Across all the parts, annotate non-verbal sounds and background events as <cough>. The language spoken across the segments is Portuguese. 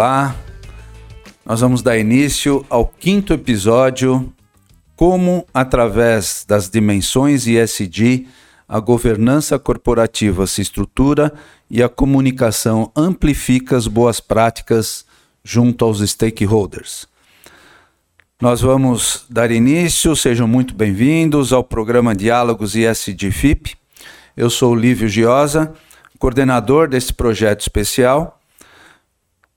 Olá, nós vamos dar início ao quinto episódio Como, através das dimensões ISD, a governança corporativa se estrutura e a comunicação amplifica as boas práticas junto aos stakeholders. Nós vamos dar início, sejam muito bem-vindos ao programa Diálogos ISD FIP. Eu sou Lívio Giosa, coordenador desse projeto especial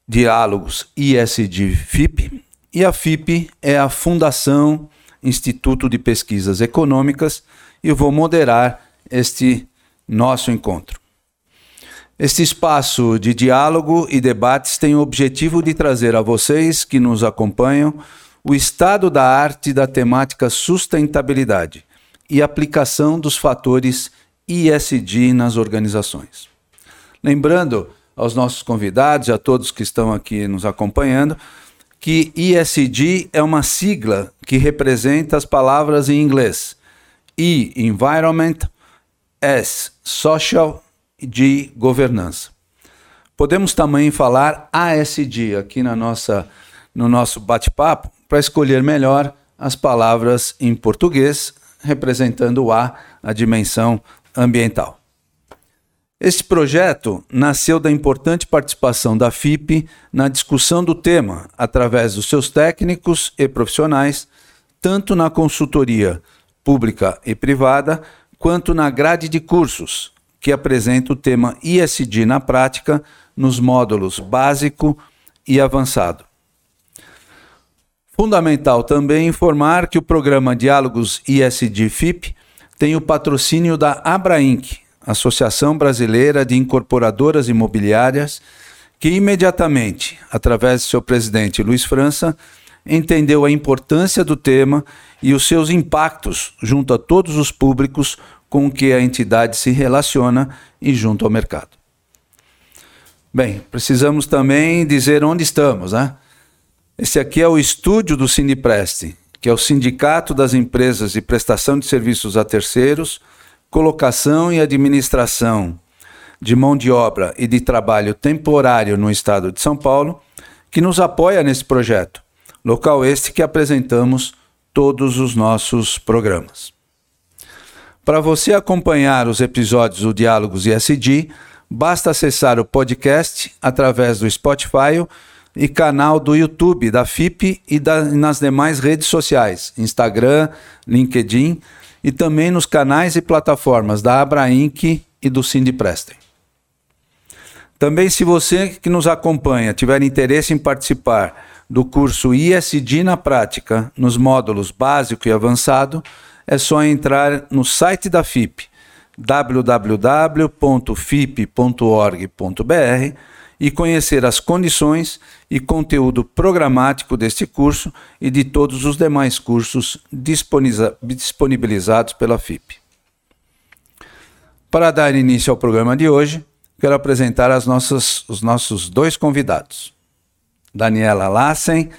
Diálogos ISD FIP, e a FIP é a Fundação Instituto de Pesquisas Econômicas, e eu vou moderar este nosso encontro. Este espaço de diálogo e debates tem o objetivo de trazer a vocês que nos acompanham o estado da arte da temática sustentabilidade e aplicação dos fatores ISD nas organizações. Lembrando aos nossos convidados a todos que estão aqui nos acompanhando que ESG é uma sigla que representa as palavras em inglês E, Environment, S, Social, G, Governança. Podemos também falar ASD aqui na nossa, no nosso bate-papo para escolher melhor as palavras em português, representando o A, a dimensão ambiental. Este projeto nasceu da importante participação da FIP na discussão do tema, através dos seus técnicos e profissionais, tanto na consultoria pública e privada, quanto na grade de cursos, que apresenta o tema ISD na prática nos módulos básico e avançado. Fundamental também informar que o programa Diálogos ISD FIP tem o patrocínio da Abrainc, Associação Brasileira de Incorporadoras Imobiliárias, que imediatamente, através de seu presidente Luiz França, entendeu a importância do tema e os seus impactos junto a todos os públicos com que a entidade se relaciona e junto ao mercado. Bem, precisamos também dizer onde estamos, né? Esse aqui é o estúdio do Sindipreste, que é o Sindicato das Empresas de Prestação de Serviços a Terceiros, colocação e administração de mão de obra e de trabalho temporário no estado de São Paulo, que nos apoia nesse projeto, local este que apresentamos todos os nossos programas. Para você acompanhar os episódios do Diálogos ISD, basta acessar o podcast através do Spotify e canal do YouTube da FIP e da, nas demais redes sociais, Instagram, LinkedIn, e também nos canais e plataformas da Abrainc e do Cindy Prestem. Também, se você que nos acompanha tiver interesse em participar do curso ISD na Prática, nos módulos básico e avançado, é só entrar no site da FIP, www.fip.org.br e conhecer as condições e conteúdo programático deste curso e de todos os demais cursos disponibilizados pela FIP. Para dar início ao programa de hoje, quero apresentar as nossas, os nossos dois convidados. Daniela Lassen,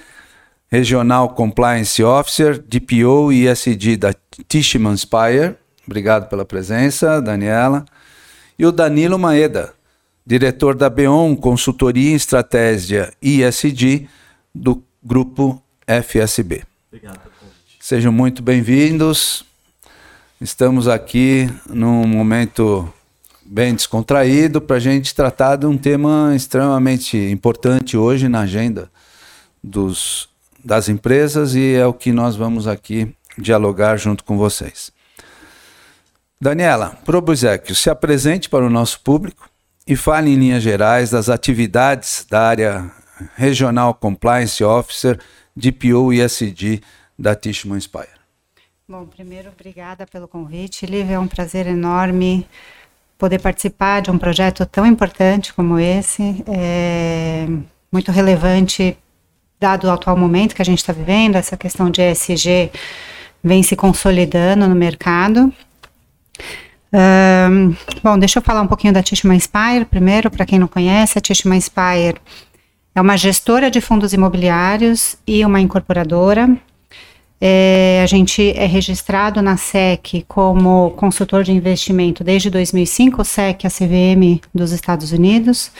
Regional Compliance Officer, DPO e ISD da Tishman Spire. Obrigado pela presença, Daniela. E o Danilo Maeda, diretor da BEON Consultoria em Estratégia ISD do grupo FSB. Obrigado. Sejam muito bem-vindos. Estamos aqui num momento bem descontraído para a gente tratar de um tema extremamente importante hoje na agenda dos, das empresas e é o que nós vamos aqui dialogar junto com vocês. Daniela, Probuzek, se apresente para o nosso público e fale em linhas gerais das atividades da área Regional Compliance Officer, DPO e SD da Tishman Inspire. Bom, primeiro, obrigada pelo convite. Lívia, é um prazer enorme poder participar de um projeto tão importante como esse, é muito relevante, dado o atual momento que a gente está vivendo, essa questão de ESG vem se consolidando no mercado. Bom, deixa eu falar um pouquinho da Tishman Inspire primeiro, para quem não conhece, a Tishman Inspire é uma gestora de fundos imobiliários e uma incorporadora. É, a gente é registrado na SEC como consultor de investimento desde 2005, SEC, a CVM dos Estados Unidos.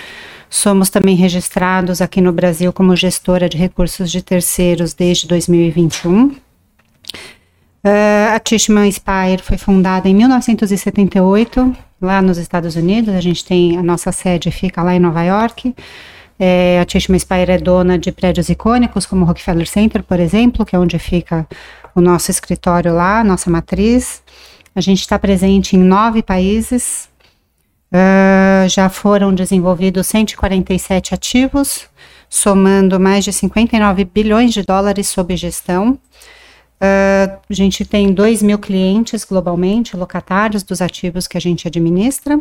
Somos também registrados aqui no Brasil como gestora de recursos de terceiros desde 2021. Uh, a Tishman Spire foi fundada em 1978, lá nos Estados Unidos. A gente tem a nossa sede fica lá em Nova York. É, a Tishman Spire é dona de prédios icônicos, como o Rockefeller Center, por exemplo, que é onde fica o nosso escritório lá, nossa matriz. A gente está presente em nove países. Uh, já foram desenvolvidos 147 ativos, somando mais de 59 bilhões de dólares sob gestão. Uh, a gente tem 2 mil clientes globalmente, locatários dos ativos que a gente administra.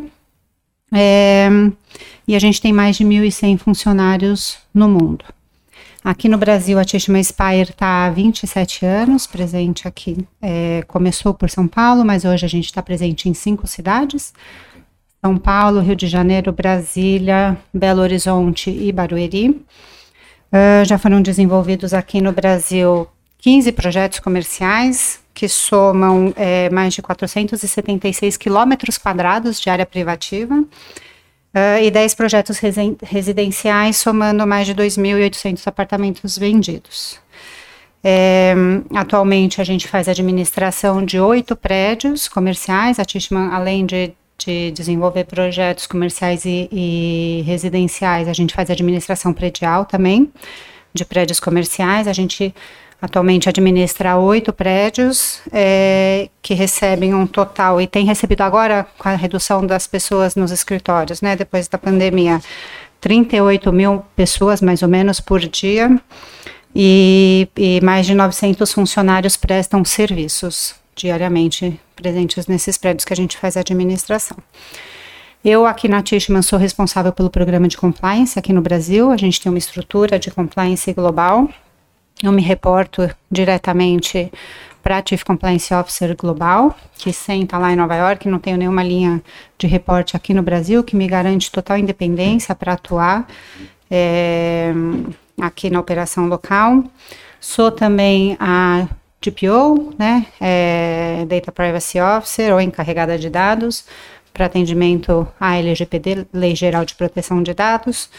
É, e a gente tem mais de 1.100 funcionários no mundo. Aqui no Brasil, a Tishma Spire está há 27 anos presente aqui. É, começou por São Paulo, mas hoje a gente está presente em cinco cidades: São Paulo, Rio de Janeiro, Brasília, Belo Horizonte e Barueri. Uh, já foram desenvolvidos aqui no Brasil 15 projetos comerciais que somam é, mais de 476 quilômetros quadrados de área privativa uh, e 10 projetos residenciais, somando mais de 2.800 apartamentos vendidos. É, atualmente, a gente faz administração de oito prédios comerciais. A Tishman, além de, de desenvolver projetos comerciais e, e residenciais, a gente faz administração predial também, de prédios comerciais. A gente Atualmente administra oito prédios é, que recebem um total, e tem recebido agora, com a redução das pessoas nos escritórios, né, depois da pandemia, 38 mil pessoas, mais ou menos, por dia, e, e mais de 900 funcionários prestam serviços diariamente presentes nesses prédios que a gente faz a administração. Eu aqui na Tishman sou responsável pelo programa de compliance aqui no Brasil. A gente tem uma estrutura de compliance global eu me reporto diretamente para Chief Compliance Officer Global, que senta lá em Nova York, não tenho nenhuma linha de reporte aqui no Brasil, que me garante total independência para atuar é, aqui na operação local. Sou também a DPO, né, é, Data Privacy Officer, ou encarregada de dados, para atendimento à LGPD, Lei Geral de Proteção de Dados.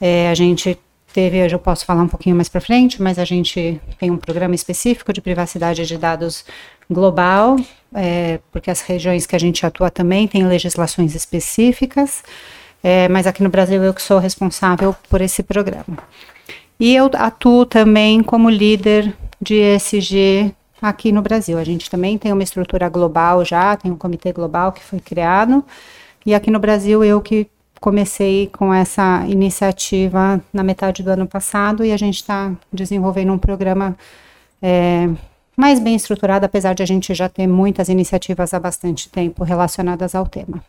É, a gente teve, eu posso falar um pouquinho mais para frente, mas a gente tem um programa específico de privacidade de dados global, é, porque as regiões que a gente atua também têm legislações específicas, é, mas aqui no Brasil eu que sou responsável por esse programa. E eu atuo também como líder de ESG aqui no Brasil. A gente também tem uma estrutura global já, tem um comitê global que foi criado, e aqui no Brasil eu que comecei com essa iniciativa na metade do ano passado e a gente está desenvolvendo um programa é, mais bem estruturado, apesar de a gente já ter muitas iniciativas há bastante tempo relacionadas ao tema.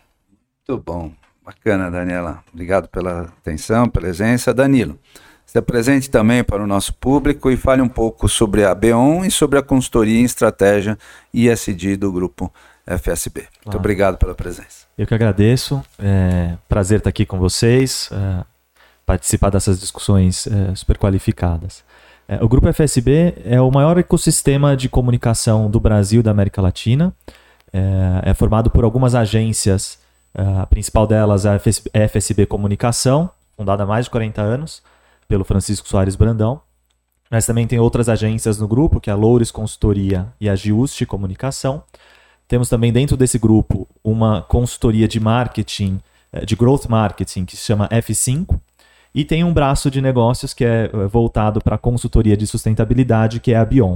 Muito bom, bacana, Daniela. Obrigado pela atenção, presença. Danilo, se apresente também para o nosso público e fale um pouco sobre a BEON e sobre a consultoria em estratégia ISD do grupo FSB. Claro. Muito obrigado pela presença. Eu que agradeço. É, prazer estar aqui com vocês, é, participar dessas discussões é, super qualificadas. É, o Grupo FSB é o maior ecossistema de comunicação do Brasil e da América Latina. É, é formado por algumas agências, é, a principal delas é a FSB Comunicação, fundada há mais de 40 anos pelo Francisco Soares Brandão. Mas também tem outras agências no grupo, que é a Loures Consultoria e a Giuste Comunicação. Temos também dentro desse grupo uma consultoria de marketing, eh, de growth marketing, que se chama F5. E tem um braço de negócios que é eh, voltado para consultoria de sustentabilidade, que é a Bion.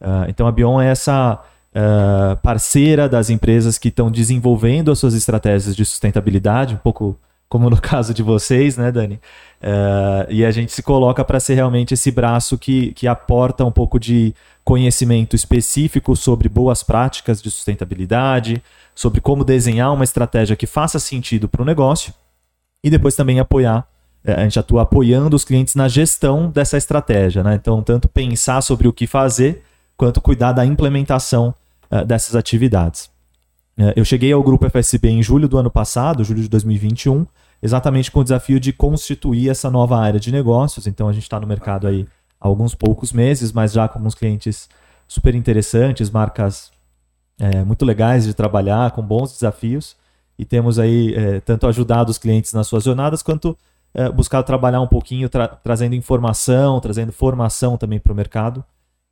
Uh, então a Bion é essa uh, parceira das empresas que estão desenvolvendo as suas estratégias de sustentabilidade, um pouco como no <laughs> caso de vocês, né, Dani? Uh, e a gente se coloca para ser realmente esse braço que, que aporta um pouco de conhecimento específico sobre boas práticas de sustentabilidade, sobre como desenhar uma estratégia que faça sentido para o negócio e depois também apoiar. Eh, a gente atua apoiando os clientes na gestão dessa estratégia, né? Então, tanto pensar sobre o que fazer, quanto cuidar da implementação uh, dessas atividades. Uh, eu cheguei ao grupo FSB em julho do ano passado, julho de 2021, exatamente com o desafio de constituir essa nova área de negócios. Então, a gente está no mercado aí alguns poucos meses, mas já com alguns clientes super interessantes, marcas é, muito legais de trabalhar, com bons desafios. E temos aí é, tanto ajudado os clientes nas suas jornadas, quanto é, buscado trabalhar um pouquinho, tra trazendo informação, trazendo formação também para o mercado,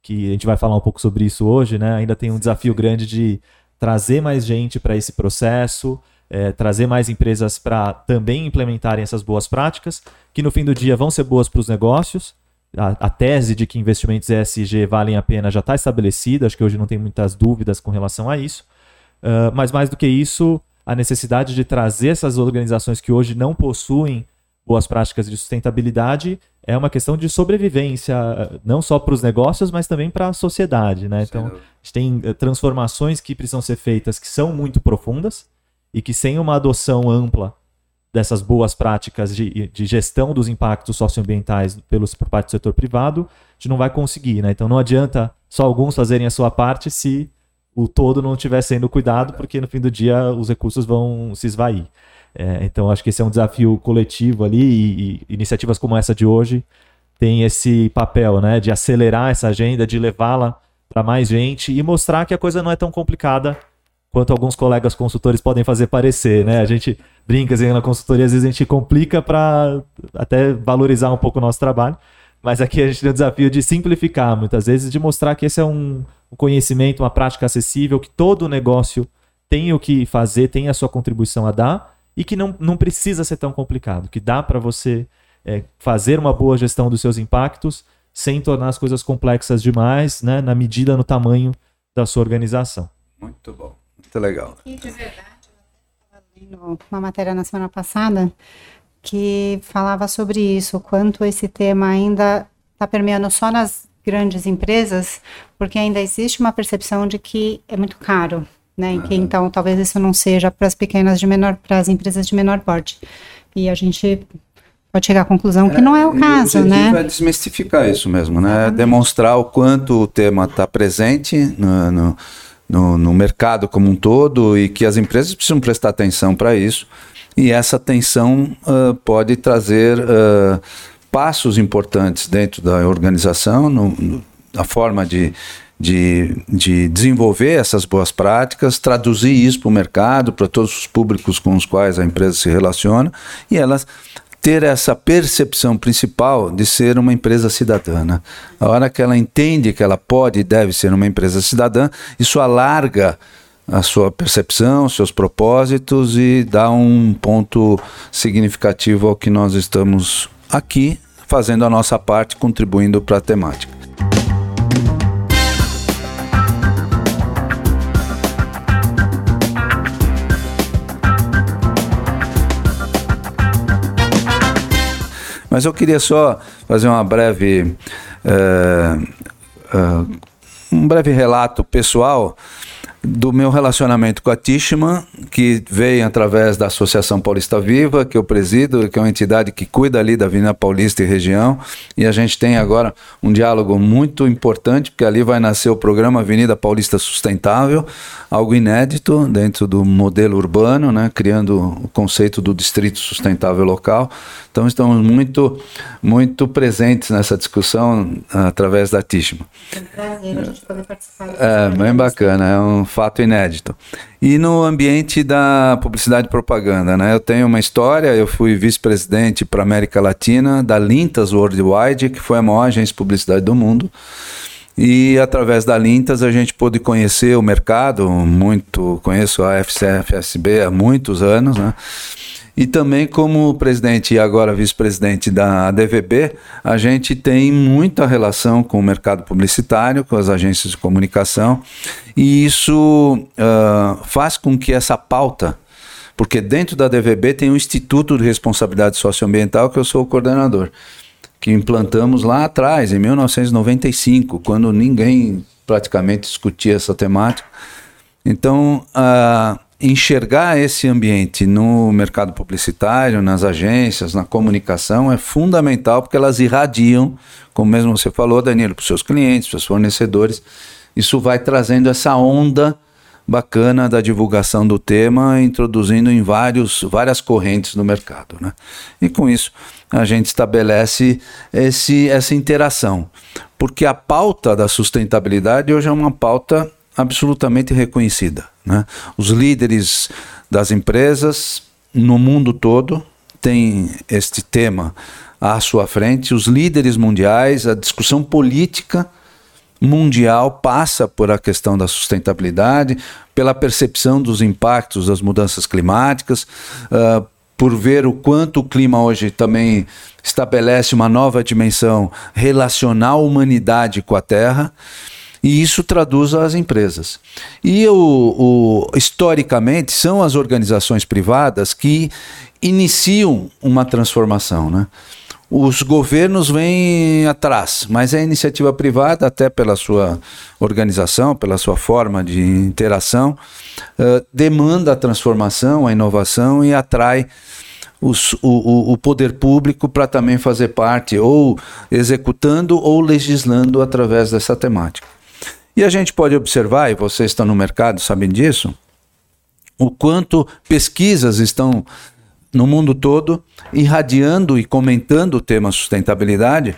que a gente vai falar um pouco sobre isso hoje, né? Ainda tem um desafio grande de trazer mais gente para esse processo, é, trazer mais empresas para também implementarem essas boas práticas, que no fim do dia vão ser boas para os negócios. A, a, tese de que investimentos ESG valem a pena já está estabelecida, acho que hoje não tem muitas dúvidas com relação a isso. Uh, mas mais do que isso, a necessidade de trazer essas organizações que hoje não possuem boas práticas de sustentabilidade é uma questão de sobrevivência, não só para os negócios, mas também para a sociedade. Né? Então, a gente tem eh, transformações que precisam ser feitas que são muito profundas e que sem uma adoção ampla dessas boas práticas de, de gestão dos impactos socioambientais pelos, por parte do setor privado, a gente não vai conseguir. Né? Então, não adianta só alguns fazerem a sua parte se o todo não estiver sendo cuidado, porque no fim do dia os recursos vão se esvair. É, então acho que esse é um desafio coletivo ali e, e iniciativas como essa de hoje têm esse papel, né, de acelerar essa agenda, de levá-la para mais gente e mostrar que a coisa não é tão complicada quanto alguns colegas consultores podem fazer parecer, né? A gente brinca assim, na consultoria, às vezes a gente complica para até valorizar um pouco o nosso trabalho, mas aqui a gente tem o desafio de simplificar, muitas vezes, de mostrar que esse é um conhecimento, uma prática acessível, que todo negócio tem o que fazer, tem a sua contribuição a dar, e que não, não precisa ser tão complicado, que dá para você é, fazer uma boa gestão dos seus impactos sem tornar as coisas complexas demais, né, na medida, no tamanho da sua organização. Muito bom, muito legal. E de verdade, eu estava uma matéria na semana passada que falava sobre isso, quanto esse tema ainda está permeando só nas grandes empresas, porque ainda existe uma percepção de que é muito caro né? Uhum. Que, então talvez isso não seja para as pequenas de menor, para as empresas de menor porte. E a gente pode chegar à conclusão que não é o caso, o né? É desmistificar isso mesmo, né? Demonstrar o quanto o tema está presente no, no, no, no, mercado como um todo e que as empresas precisam prestar atenção para isso. E essa atenção uh, pode trazer uh, passos importantes dentro da organização, no, no, a forma de de, de desenvolver essas boas práticas, traduzir isso para o mercado, para todos os públicos com os quais a empresa se relaciona, e elas ter essa percepção principal de ser uma empresa cidadã. Né? A hora que ela entende que ela pode e deve ser uma empresa cidadã, isso alarga a sua percepção, seus propósitos e dá um ponto significativo ao que nós estamos aqui fazendo a nossa parte, contribuindo para a temática. Mas eu queria só fazer uma breve. Uh, uh, um breve relato pessoal do meu relacionamento com a Tishman, que veio através da Associação Paulista Viva, que eu presido, que é uma entidade que cuida ali da Avenida Paulista e região, e a gente tem agora um diálogo muito importante, porque ali vai nascer o programa Avenida Paulista Sustentável, algo inédito dentro do modelo urbano, né, criando o conceito do distrito sustentável local. Então estamos muito, muito presentes nessa discussão através da Tishman. É um prazer a gente poder participar. É, bem bacana, é um fato inédito. E no ambiente da publicidade e propaganda, né? Eu tenho uma história, eu fui vice-presidente para América Latina da Lintas Worldwide, que foi a maior agência de publicidade do mundo. E através da Lintas a gente pôde conhecer o mercado, muito, conheço a FCFSB há muitos anos, né? E também como presidente e agora vice-presidente da ADVB, a gente tem muita relação com o mercado publicitário, com as agências de comunicação, e isso uh, faz com que essa pauta, porque dentro da ADVB tem o Instituto de Responsabilidade Socioambiental, que eu sou o coordenador, que implantamos lá atrás, em 1995, quando ninguém praticamente discutia essa temática. Então, uh, enxergar esse ambiente no mercado publicitário, nas agências, na comunicação é fundamental porque elas irradiam, como mesmo você falou, Danilo, para os seus clientes, para os fornecedores. Isso vai trazendo essa onda bacana da divulgação do tema, introduzindo em vários, várias correntes no mercado. Né? E com isso a gente estabelece esse, essa interação. Porque a pauta da sustentabilidade hoje é uma pauta absolutamente reconhecida. Né? Os líderes das empresas no mundo todo tem este tema à sua frente, os líderes mundiais, a discussão política mundial passa por a questão da sustentabilidade, pela percepção dos impactos das mudanças climáticas, uh, por ver o quanto o clima hoje também estabelece uma nova dimensão relacional humanidade com a Terra. E isso traduz às empresas. E o, o, historicamente são as organizações privadas que iniciam uma transformação. Né? Os governos vêm atrás, mas a iniciativa privada, até pela sua organização, pela sua forma de interação, uh, demanda a transformação, a inovação e atrai os, o, o poder público para também fazer parte, ou executando ou legislando através dessa temática. E a gente pode observar, e vocês estão no mercado, sabem disso, o quanto pesquisas estão no mundo todo irradiando e comentando o tema sustentabilidade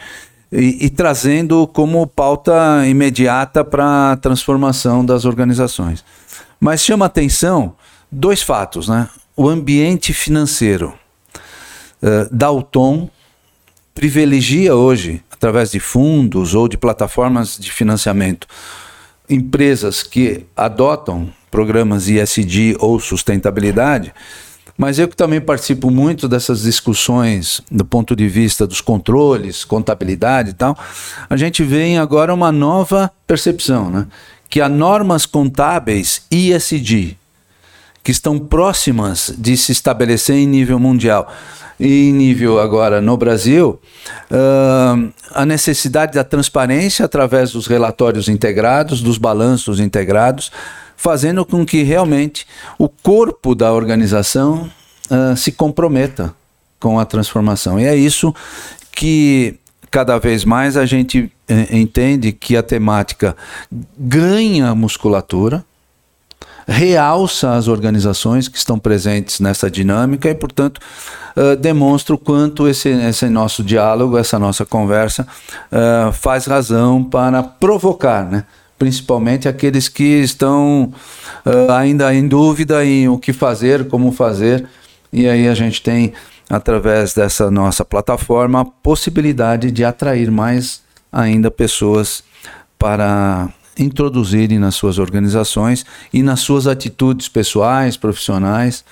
e, e trazendo como pauta imediata para a transformação das organizações. Mas chama atenção dois fatos, né? O ambiente financeiro. Uh, dá o tom, privilegia hoje, através de fundos ou de plataformas de financiamento, empresas que adotam programas ISD ou sustentabilidade, mas eu que também participo muito dessas discussões do ponto de vista dos controles, contabilidade e tal, a gente vê agora uma nova percepção, né? que há normas contábeis ISD, que estão próximas de se estabelecer em nível mundial em nível agora no Brasil, uh, a necessidade da transparência através dos relatórios integrados, dos balanços integrados, fazendo com que realmente o corpo da organização uh, se comprometa com a transformação. E é isso que cada vez mais a gente eh, entende que a temática ganha musculatura, realça as organizações que estão presentes nessa dinâmica e, portanto, uh, demonstra o quanto esse, esse nosso diálogo, essa nossa conversa uh, faz razão para provocar, né? principalmente aqueles que estão uh, ainda em dúvida em o que fazer, como fazer, e aí a gente tem, através dessa nossa plataforma, a possibilidade de atrair mais ainda pessoas para introduzirem nas suas organizações e nas suas atitudes pessoais, profissionais,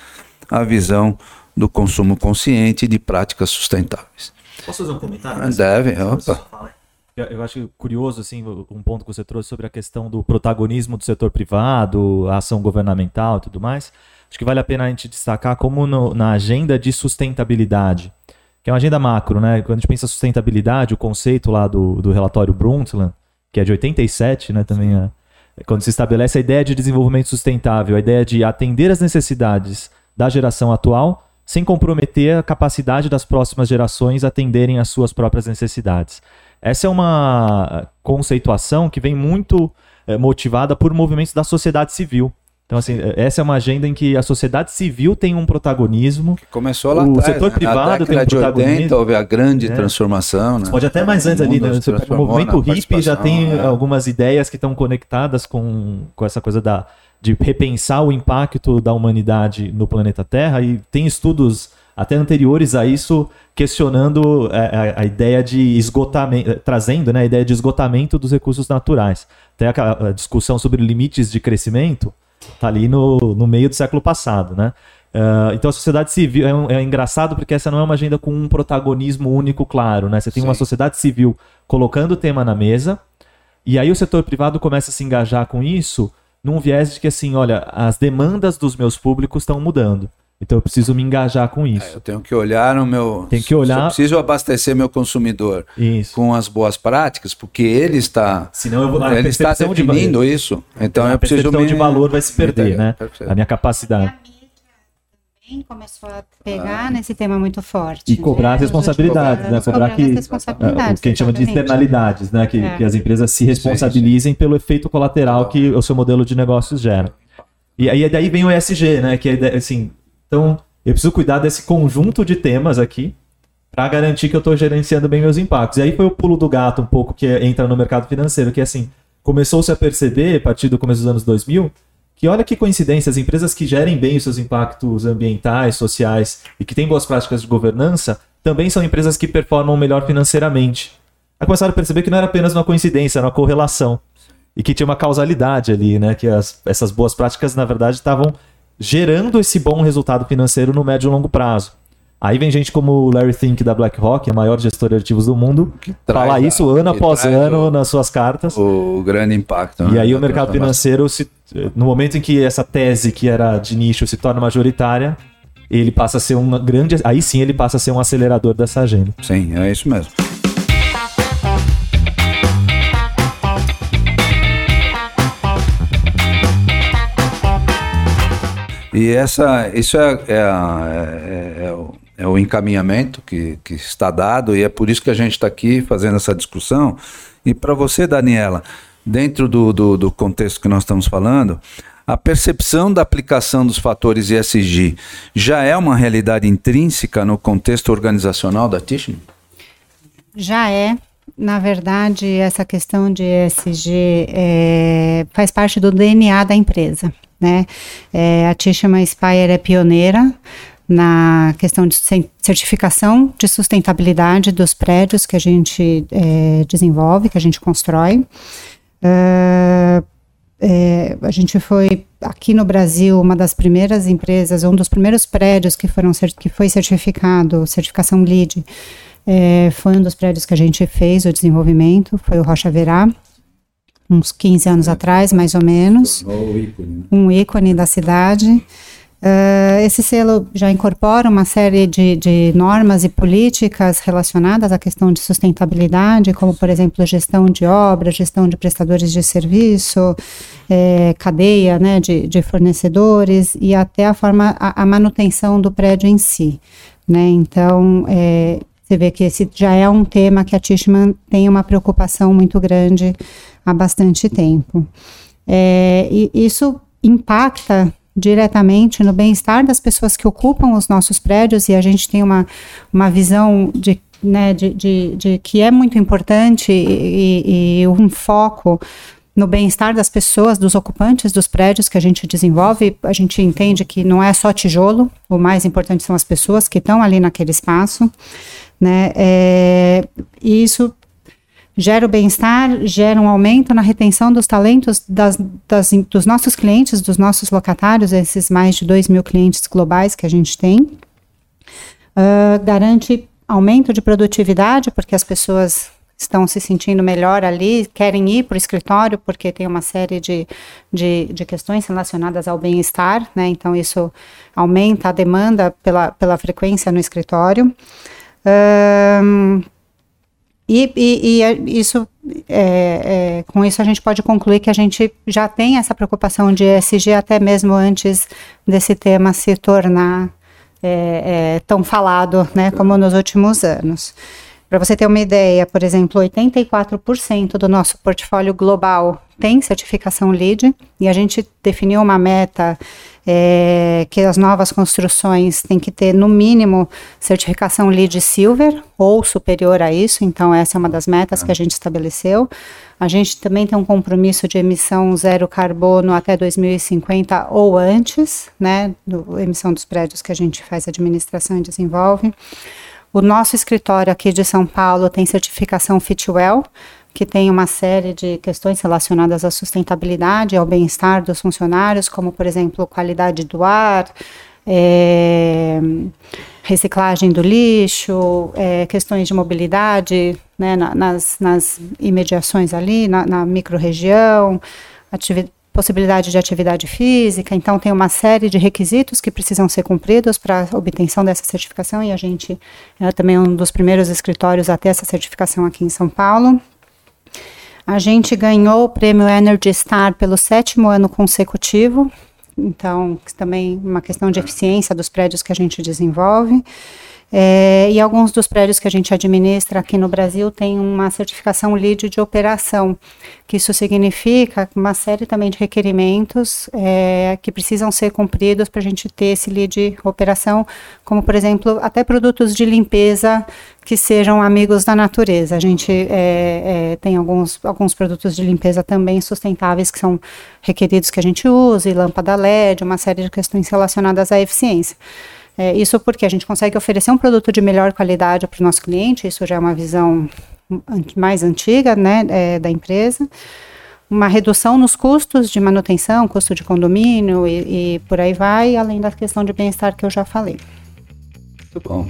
a visão do consumo consciente e de práticas sustentáveis. Posso fazer um comentário? Deve, opa. Eu acho curioso assim um ponto que você trouxe sobre a questão do protagonismo do setor privado, a ação governamental e tudo mais. Acho que vale a pena a gente destacar como no, na agenda de sustentabilidade, que é uma agenda macro, né? Quando a gente pensa sustentabilidade, o conceito lá do, do relatório Brundtland, que é de 87, né? Também é, é, quando se estabelece a ideia de desenvolvimento sustentável, a ideia de atender às necessidades da geração atual, sem comprometer a capacidade das próximas gerações atenderem às suas próprias necessidades. Essa é uma conceituação que vem muito é, motivada por movimentos da sociedade civil. Então, assim, essa é uma agenda em que a sociedade civil tem um protagonismo. Que começou lá o setor né? privado tem um protagonismo. 80, houve a grande é. transformação. Né? Pode até mais antes ali, né? O movimento hippie já tem é. algumas ideias que estão conectadas com, com essa coisa da, de repensar o impacto da humanidade no planeta Terra e tem estudos até anteriores a isso questionando a, é, a, a ideia de esgotamento, trazendo né, a ideia de esgotamento dos recursos naturais. Tem a, a discussão sobre limites de crescimento, Tá ali no, no meio do século passado, né? Uh, então a sociedade civil é, um, é, engraçado porque essa não é uma agenda com um protagonismo único claro, né? Você tem Sim. uma sociedade civil colocando o tema na mesa e aí o setor privado começa a se engajar com isso num viés de que assim, olha, as demandas dos meus públicos estão mudando. Então eu preciso me engajar com isso. É, eu tenho que olhar no meu. Tem que olhar. Eu preciso abastecer meu consumidor isso. com as boas práticas, porque ele está. Senão eu vou, ele está definindo de... isso. Então a eu preciso. A me... de valor vai se perder, né? Perfeito. A minha capacidade começou a pegar ah. nesse tema muito forte. E cobrar né? responsabilidades, cobrar, né? Cobrar que, responsabilidades, o que a gente chama de externalidades, né? Que, é. que as empresas se responsabilizem pelo efeito colateral que o seu modelo de negócios gera. E aí daí vem o ESG, né? Que é assim, então, eu preciso cuidar desse conjunto de temas aqui para garantir que eu estou gerenciando bem meus impactos. E aí foi o pulo do gato um pouco que entra no mercado financeiro, que é assim, começou-se a perceber, a partir do começo dos anos 2000, que olha que coincidência, as empresas que gerem bem os seus impactos ambientais, sociais e que têm boas práticas de governança, também são empresas que performam melhor financeiramente. Aí começaram a perceber que não era apenas uma coincidência, era uma correlação. E que tinha uma causalidade ali, né? Que as, essas boas práticas, na verdade, estavam gerando esse bom resultado financeiro no médio e longo prazo. Aí vem gente como o Larry Fink da BlackRock, a maior gestora de ativos do mundo, falar isso ano após ano o, nas suas cartas. O grande impacto. Né? E aí o mercado financeiro, se, no momento em que essa tese que era de nicho se torna majoritária, ele passa a ser um grande. Aí sim ele passa a ser um acelerador dessa agenda. Sim, é isso mesmo. E essa, isso é, é, é, é, o, é o encaminhamento que, que está dado, e é por isso que a gente está aqui fazendo essa discussão. E para você, Daniela, dentro do, do, do, contexto que nós estamos falando, a percepção da aplicação dos fatores ESG já é uma realidade intrínseca no contexto organizacional da Tishman? Já é. Na verdade, essa questão de ESG é, faz parte do DNA da empresa. Né? É, a Tishman Spire é pioneira na questão de certificação de sustentabilidade dos prédios que a gente é, desenvolve, que a gente constrói. Uh, é, a gente foi aqui no Brasil uma das primeiras empresas, um dos primeiros prédios que foram que foi certificado, certificação LEED, é, foi um dos prédios que a gente fez o desenvolvimento, foi o Rocha Verá, uns 15 anos é. atrás, mais ou menos. Ícone, né? Um ícone da cidade. Uh, esse selo já incorpora uma série de, de, normas e políticas relacionadas à questão de sustentabilidade, como, por exemplo, gestão de obras, gestão de prestadores de serviço, é, cadeia né, de, de, fornecedores e até a forma, a, a manutenção do prédio em si. Né? Então, é, você vê que esse já é um tema que a Tishman tem uma preocupação muito grande há bastante tempo. É, e isso impacta diretamente no bem-estar das pessoas que ocupam os nossos prédios e a gente tem uma, uma visão de, né, de, de, de que é muito importante e, e, um foco no bem-estar das pessoas, dos ocupantes dos prédios que a gente desenvolve. A gente entende que não é só tijolo, o mais importante são as pessoas que estão ali naquele espaço, né? É, e isso gera o bem-estar, gera um aumento na retenção dos talentos das, das, dos nossos clientes, dos nossos locatários, esses mais de 2 mil clientes globais que a gente tem. Uh, garante aumento de produtividade, porque as pessoas estão se sentindo melhor ali, querem ir para o escritório, porque tem uma série de, de, de questões relacionadas ao bem-estar, né? Então, isso aumenta a demanda pela, pela frequência no escritório. Um, e, e, e, isso, é, é, com isso a gente pode concluir que a gente já tem essa preocupação de ESG até mesmo antes desse tema se tornar é, é tão falado, né, como nos últimos anos. Para você ter uma ideia, por exemplo, 84% do nosso portfólio global tem certificação LEED e a gente definiu uma meta é, que as novas construções têm que ter no mínimo certificação LEED Silver ou superior a isso. Então essa é uma das metas que a gente estabeleceu. A gente também tem um compromisso de emissão zero carbono até 2050 ou antes, né, do, emissão dos prédios que a gente faz administração e desenvolve. O nosso escritório aqui de São Paulo tem certificação Fitwell, que tem uma série de questões relacionadas à sustentabilidade, ao bem-estar dos funcionários, como, por exemplo, qualidade do ar, é, reciclagem do lixo, é, questões de mobilidade né, nas, nas imediações ali, na, na micro-região, possibilidade de atividade física, então tem uma série de requisitos que precisam ser cumpridos para a obtenção dessa certificação e a gente é também um dos primeiros escritórios a ter essa certificação aqui em São Paulo. A gente ganhou o prêmio Energy Star pelo sétimo ano consecutivo, então também uma questão de eficiência dos prédios que a gente desenvolve. É, e alguns dos prédios que a gente administra aqui no Brasil têm uma certificação LEED de operação, que isso significa uma série também de requerimentos é, que precisam ser cumpridos para a gente ter esse LEED operação, como por exemplo até produtos de limpeza que sejam amigos da natureza. A gente é, é, tem alguns, alguns produtos de limpeza também sustentáveis que são requeridos que a gente use, lâmpada LED, uma série de questões relacionadas à eficiência. É, isso porque a gente consegue oferecer um produto de melhor qualidade para o nosso cliente, isso já é uma visão mais antiga né, é, da empresa. Uma redução nos custos de manutenção, custo de condomínio e, e por aí vai, além da questão de bem-estar que eu já falei. Muito bom.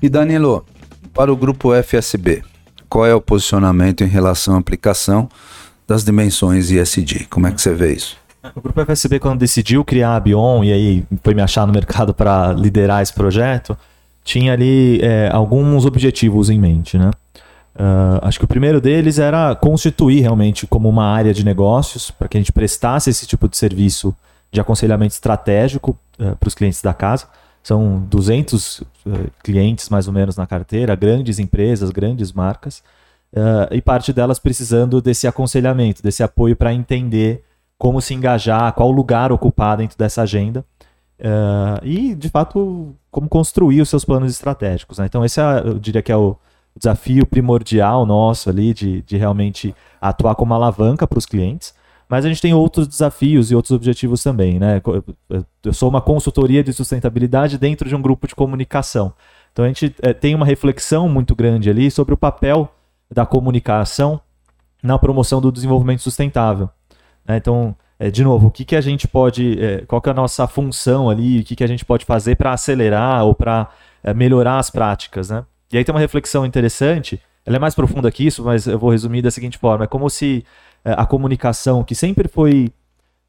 E Danilo, para o grupo FSB, qual é o posicionamento em relação à aplicação das dimensões ISD? Como é que você vê isso? O grupo FSB, quando decidiu criar a Bion e aí foi me achar no mercado para liderar esse projeto, tinha ali é, alguns objetivos em mente, né? Uh, acho que o primeiro deles era constituir realmente como uma área de negócios para que a gente prestasse esse tipo de serviço de aconselhamento estratégico uh, para os clientes da casa. São 200 uh, eh, clientes mais ou menos na carteira, grandes empresas, grandes marcas, uh, e parte delas precisando desse aconselhamento, desse apoio para entender como se engajar, qual lugar ocupar dentro dessa agenda. Uh, e, de fato, como construir os seus planos estratégicos. Né? Então, esse é, eu diria que é o desafio primordial nosso ali, de, de realmente atuar como alavanca para os clientes. Mas a gente tem outros desafios e outros objetivos também, né? Eu sou uma consultoria de sustentabilidade dentro de um grupo de comunicação. Então a gente é, tem uma reflexão muito grande ali sobre o papel da comunicação na promoção do desenvolvimento sustentável. Né? Então, é, de novo, o que, que a gente pode, é, qual que é a nossa função ali, o que, que a gente pode fazer para acelerar ou para melhorar as práticas, né? E aí tem uma reflexão interessante, ela é mais profunda que isso, mas eu vou resumir da seguinte forma: é como se a comunicação, que sempre foi,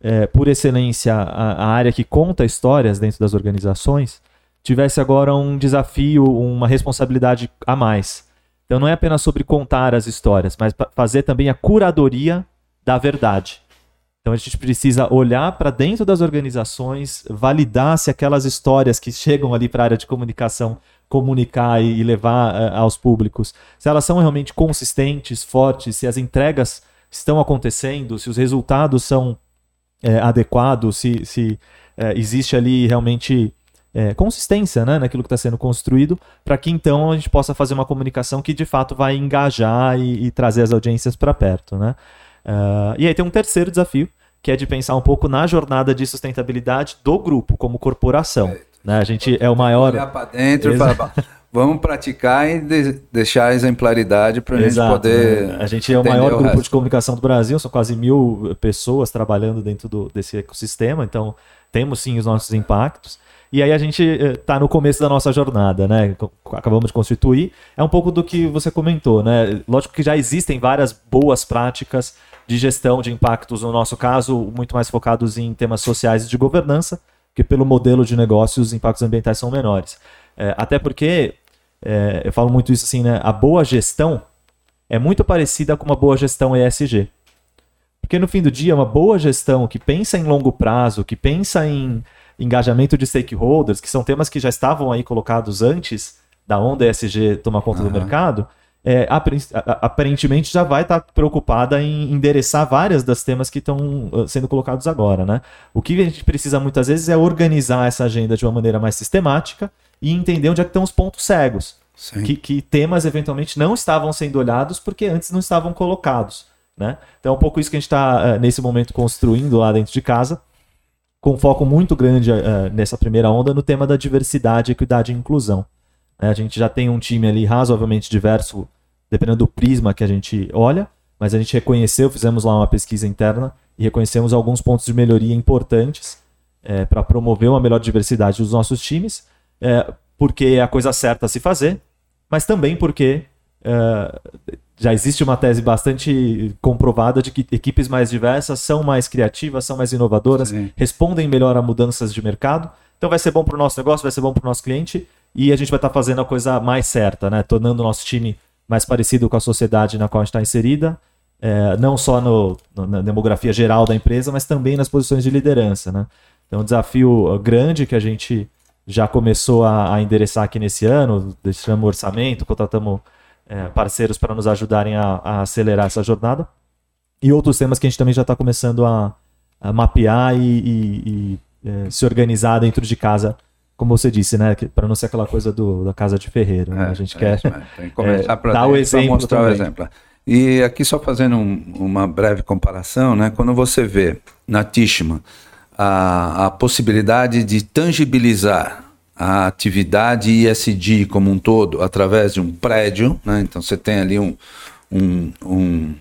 é, por excelência, a, a, área que conta histórias dentro das organizações, tivesse agora um desafio, uma responsabilidade a mais. Então não é apenas sobre contar as histórias, mas fazer também a curadoria da verdade. Então a gente precisa olhar para dentro das organizações, validar se aquelas histórias que chegam ali para a área de comunicação comunicar e levar uh, aos públicos, se elas são realmente consistentes, fortes, se as entregas estão acontecendo, se os resultados são é, adequados, se, se é, existe ali realmente é, consistência né, naquilo que está sendo construído, para que então a gente possa fazer uma comunicação que de fato vai engajar e, e trazer as audiências para perto. Né? Uh, e aí tem um terceiro desafio, que é de pensar um pouco na jornada de sustentabilidade do grupo, como corporação. Né? A gente é o maior. Olhar para dentro e falar. Vamos praticar e de deixar a exemplaridade para a gente poder. Né? A gente é o maior o grupo resto. de comunicação do Brasil, são quase mil pessoas trabalhando dentro do, desse ecossistema, então temos sim os nossos impactos. E aí a gente está eh, no começo da nossa jornada, né? Acabamos de constituir. É um pouco do que você comentou, né? Lógico que já existem várias boas práticas de gestão de impactos, no nosso caso, muito mais focados em temas sociais e de governança, que pelo modelo de negócios os impactos ambientais são menores. É, até porque, é, eu falo muito isso assim, né? A boa gestão é muito parecida com uma boa gestão ESG. Porque no fim do dia, uma boa gestão que pensa em longo prazo, que pensa em engajamento de stakeholders, que são temas que já estavam aí colocados antes da onda ESG tomar conta uhum. do mercado, é, aparentemente já vai estar preocupada em endereçar várias das temas que estão sendo colocados agora. Né? O que a gente precisa muitas vezes é organizar essa agenda de uma maneira mais sistemática e entender onde é que estão os pontos cegos. Que, que, temas eventualmente não estavam sendo olhados porque antes não estavam colocados. Né? Então é um pouco isso que a gente está uh, nesse momento construindo lá dentro de casa, com foco muito grande uh, nessa primeira onda no tema da diversidade, equidade e inclusão. Né? A gente já tem um time ali razoavelmente diverso, dependendo do prisma que a gente olha, mas a gente reconheceu, fizemos lá uma pesquisa interna e reconhecemos alguns pontos de melhoria importantes é, para promover uma melhor diversidade dos nossos times é, porque é a coisa certa a se fazer, mas também porque é, já existe uma tese bastante comprovada de que equipes mais diversas são mais criativas, são mais inovadoras, Sim. respondem melhor a mudanças de mercado. Então vai ser bom para o nosso negócio, vai ser bom para o nosso cliente e a gente vai estar tá fazendo a coisa mais certa, né? tornando o nosso time mais parecido com a sociedade na qual a gente está inserida é, não só no, no, na demografia geral da empresa, mas também nas posições de liderança. Né? Então, um desafio grande que a gente já começou a, a endereçar aqui nesse ano, deixamos orçamento, contratamos é, parceiros para nos ajudarem a, a, acelerar essa jornada, e outros temas que a gente também já está começando a, a, mapear e, e, e é, se organizar dentro de casa como você disse, né? Para não ser aquela coisa do, da casa de ferreiro. Né? É, a gente é, quer tem que começar é, dar o exemplo mostrar também. o exemplo. E aqui só fazendo um, uma breve comparação, né? Quando você vê na Tishman a, a possibilidade de tangibilizar a atividade ISD como um todo através de um prédio, né? Então você tem ali um, um, um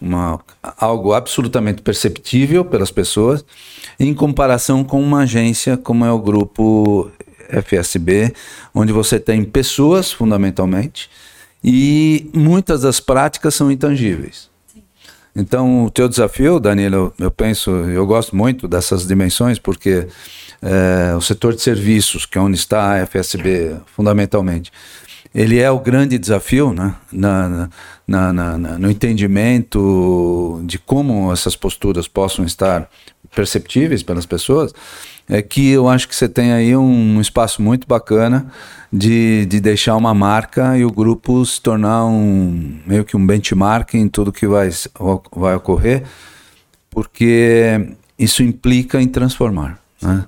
uma, algo absolutamente perceptível pelas pessoas, em comparação com uma agência como é o grupo FSB, onde você tem pessoas, fundamentalmente, e muitas das práticas são intangíveis. Então, o teu desafio, Danilo, eu penso, eu gosto muito dessas dimensões, porque é, o setor de serviços, que é onde está a FSB, fundamentalmente, ele é o grande desafio né, na, na, na, no entendimento de como essas posturas possam estar perceptíveis pelas pessoas, é que eu acho que você tem aí um espaço muito bacana de, de deixar uma marca e o grupo se tornar um meio que um benchmark em tudo que vai, vai ocorrer, porque isso implica em transformar. Né?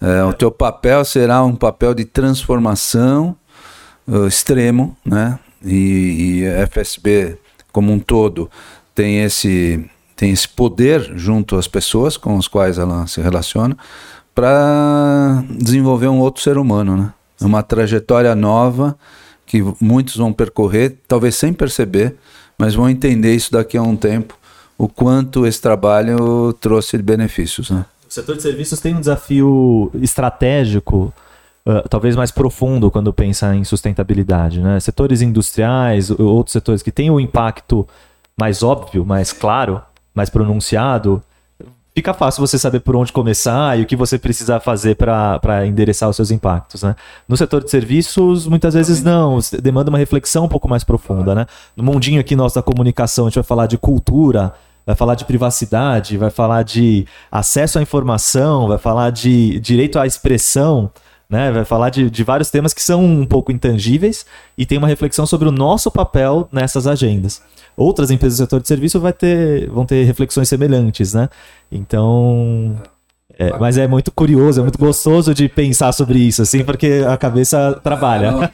É, o teu papel será um papel de transformação uh, extremo, né? E, e, a FSB como um todo tem esse tem esse poder junto às pessoas com as quais ela se relaciona para desenvolver um outro ser humano, né? Uma trajetória nova que muitos vão percorrer, talvez sem perceber, mas vão entender isso daqui a um tempo, o quanto esse trabalho trouxe benefícios, né? O setor de serviços tem um desafio estratégico Uh, talvez mais profundo quando pensa em sustentabilidade. Né? Setores industriais, outros setores que têm o um impacto mais óbvio, mais claro, mais pronunciado, fica fácil você saber por onde começar e o que você precisa fazer para endereçar os seus impactos. Né? No setor de serviços, muitas vezes não, demanda uma reflexão um pouco mais profunda. Né? No mundinho aqui nosso da comunicação, a gente vai falar de cultura, vai falar de privacidade, vai falar de acesso à informação, vai falar de direito à expressão né? Vai falar de, de vários temas que são um pouco intangíveis e tem uma reflexão sobre o nosso papel nessas agendas. Outras empresas do setor de serviço vai ter, vão ter reflexões semelhantes, né? Então. É, mas é muito curioso, é muito gostoso de pensar sobre isso, assim, porque a cabeça trabalha.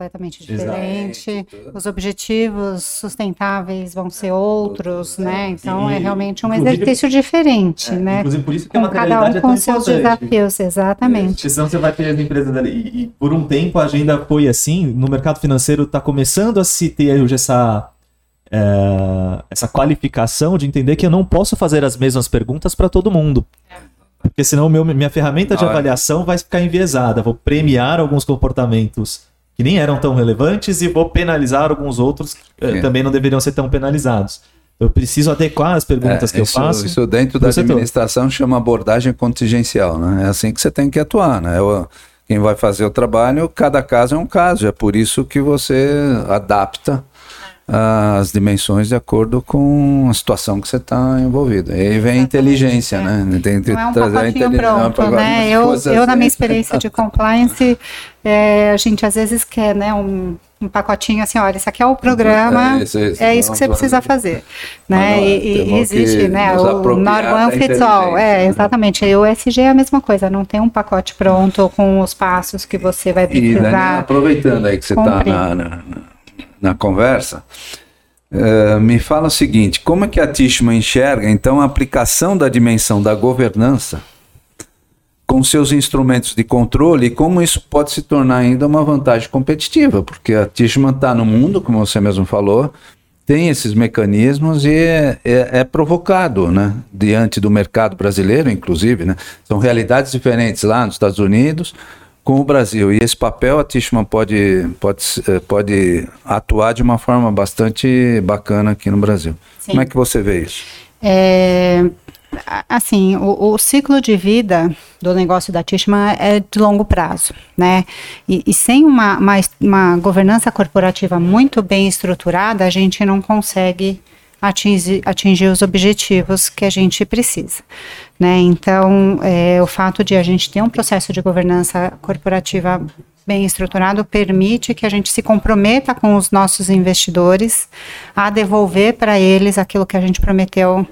Completamente diferente, Exato. os objetivos sustentáveis vão ser outros, é, né? Então é realmente um exercício diferente, é, né? Inclusive por isso que com a cada um é com seus desafios, exatamente. É, senão você vai ter as empresas ali e, e, por um tempo a agenda foi assim, no mercado financeiro está começando a se ter hoje essa é, essa qualificação de entender que eu não posso fazer as mesmas perguntas para todo mundo. Porque senão meu, minha ferramenta de avaliação vai ficar enviesada. Vou premiar alguns comportamentos que nem eram tão relevantes e vou penalizar alguns outros que eh, também não deveriam ser tão penalizados. Eu preciso adequar as perguntas é, que isso, eu faço. Isso dentro da administração setor. chama abordagem contingencial, né? É assim que você tem que atuar, né? Eu, quem vai fazer o trabalho, cada caso é um caso. É por isso que você adapta as dimensões de acordo com a situação que você está envolvido. E aí vem a inteligência, é. né? Tem que Não é um trazer a Pronto, né? Eu, eu, na minha experiência de compliance, é, a gente às vezes quer né, um, um pacotinho assim, olha, isso aqui é o programa, é isso, isso, é isso que você precisa fazer, né? e, e existe, né, o One Fits All, é, exatamente, o SG é a mesma coisa, não tem um pacote pronto com os passos que você vai precisar. E, né, aproveitando aí que você está na, na na conversa, uh, me fala o seguinte: como é que a Tishman enxerga então a aplicação da dimensão da governança com seus instrumentos de controle e como isso pode se tornar ainda uma vantagem competitiva? Porque a Tishman está no mundo, como você mesmo falou, tem esses mecanismos e é, é, é, provocado, né? Diante do mercado brasileiro, inclusive, né? São realidades diferentes lá nos Estados Unidos, com o Brasil. E esse papel a Tishman pode, pode, eh, pode atuar de uma forma bastante bacana aqui no Brasil. Sim. Como é que você vê isso? É, assim, o, o, ciclo de vida do negócio da Tishman é de longo prazo, né? E, e sem uma, uma, uma, governança corporativa muito bem estruturada, a gente não consegue atingir, atingir os objetivos que a gente precisa, né? Então, é, o fato de a gente ter um processo de governança corporativa bem estruturado permite que a gente se comprometa com os nossos investidores a devolver para eles aquilo que a gente prometeu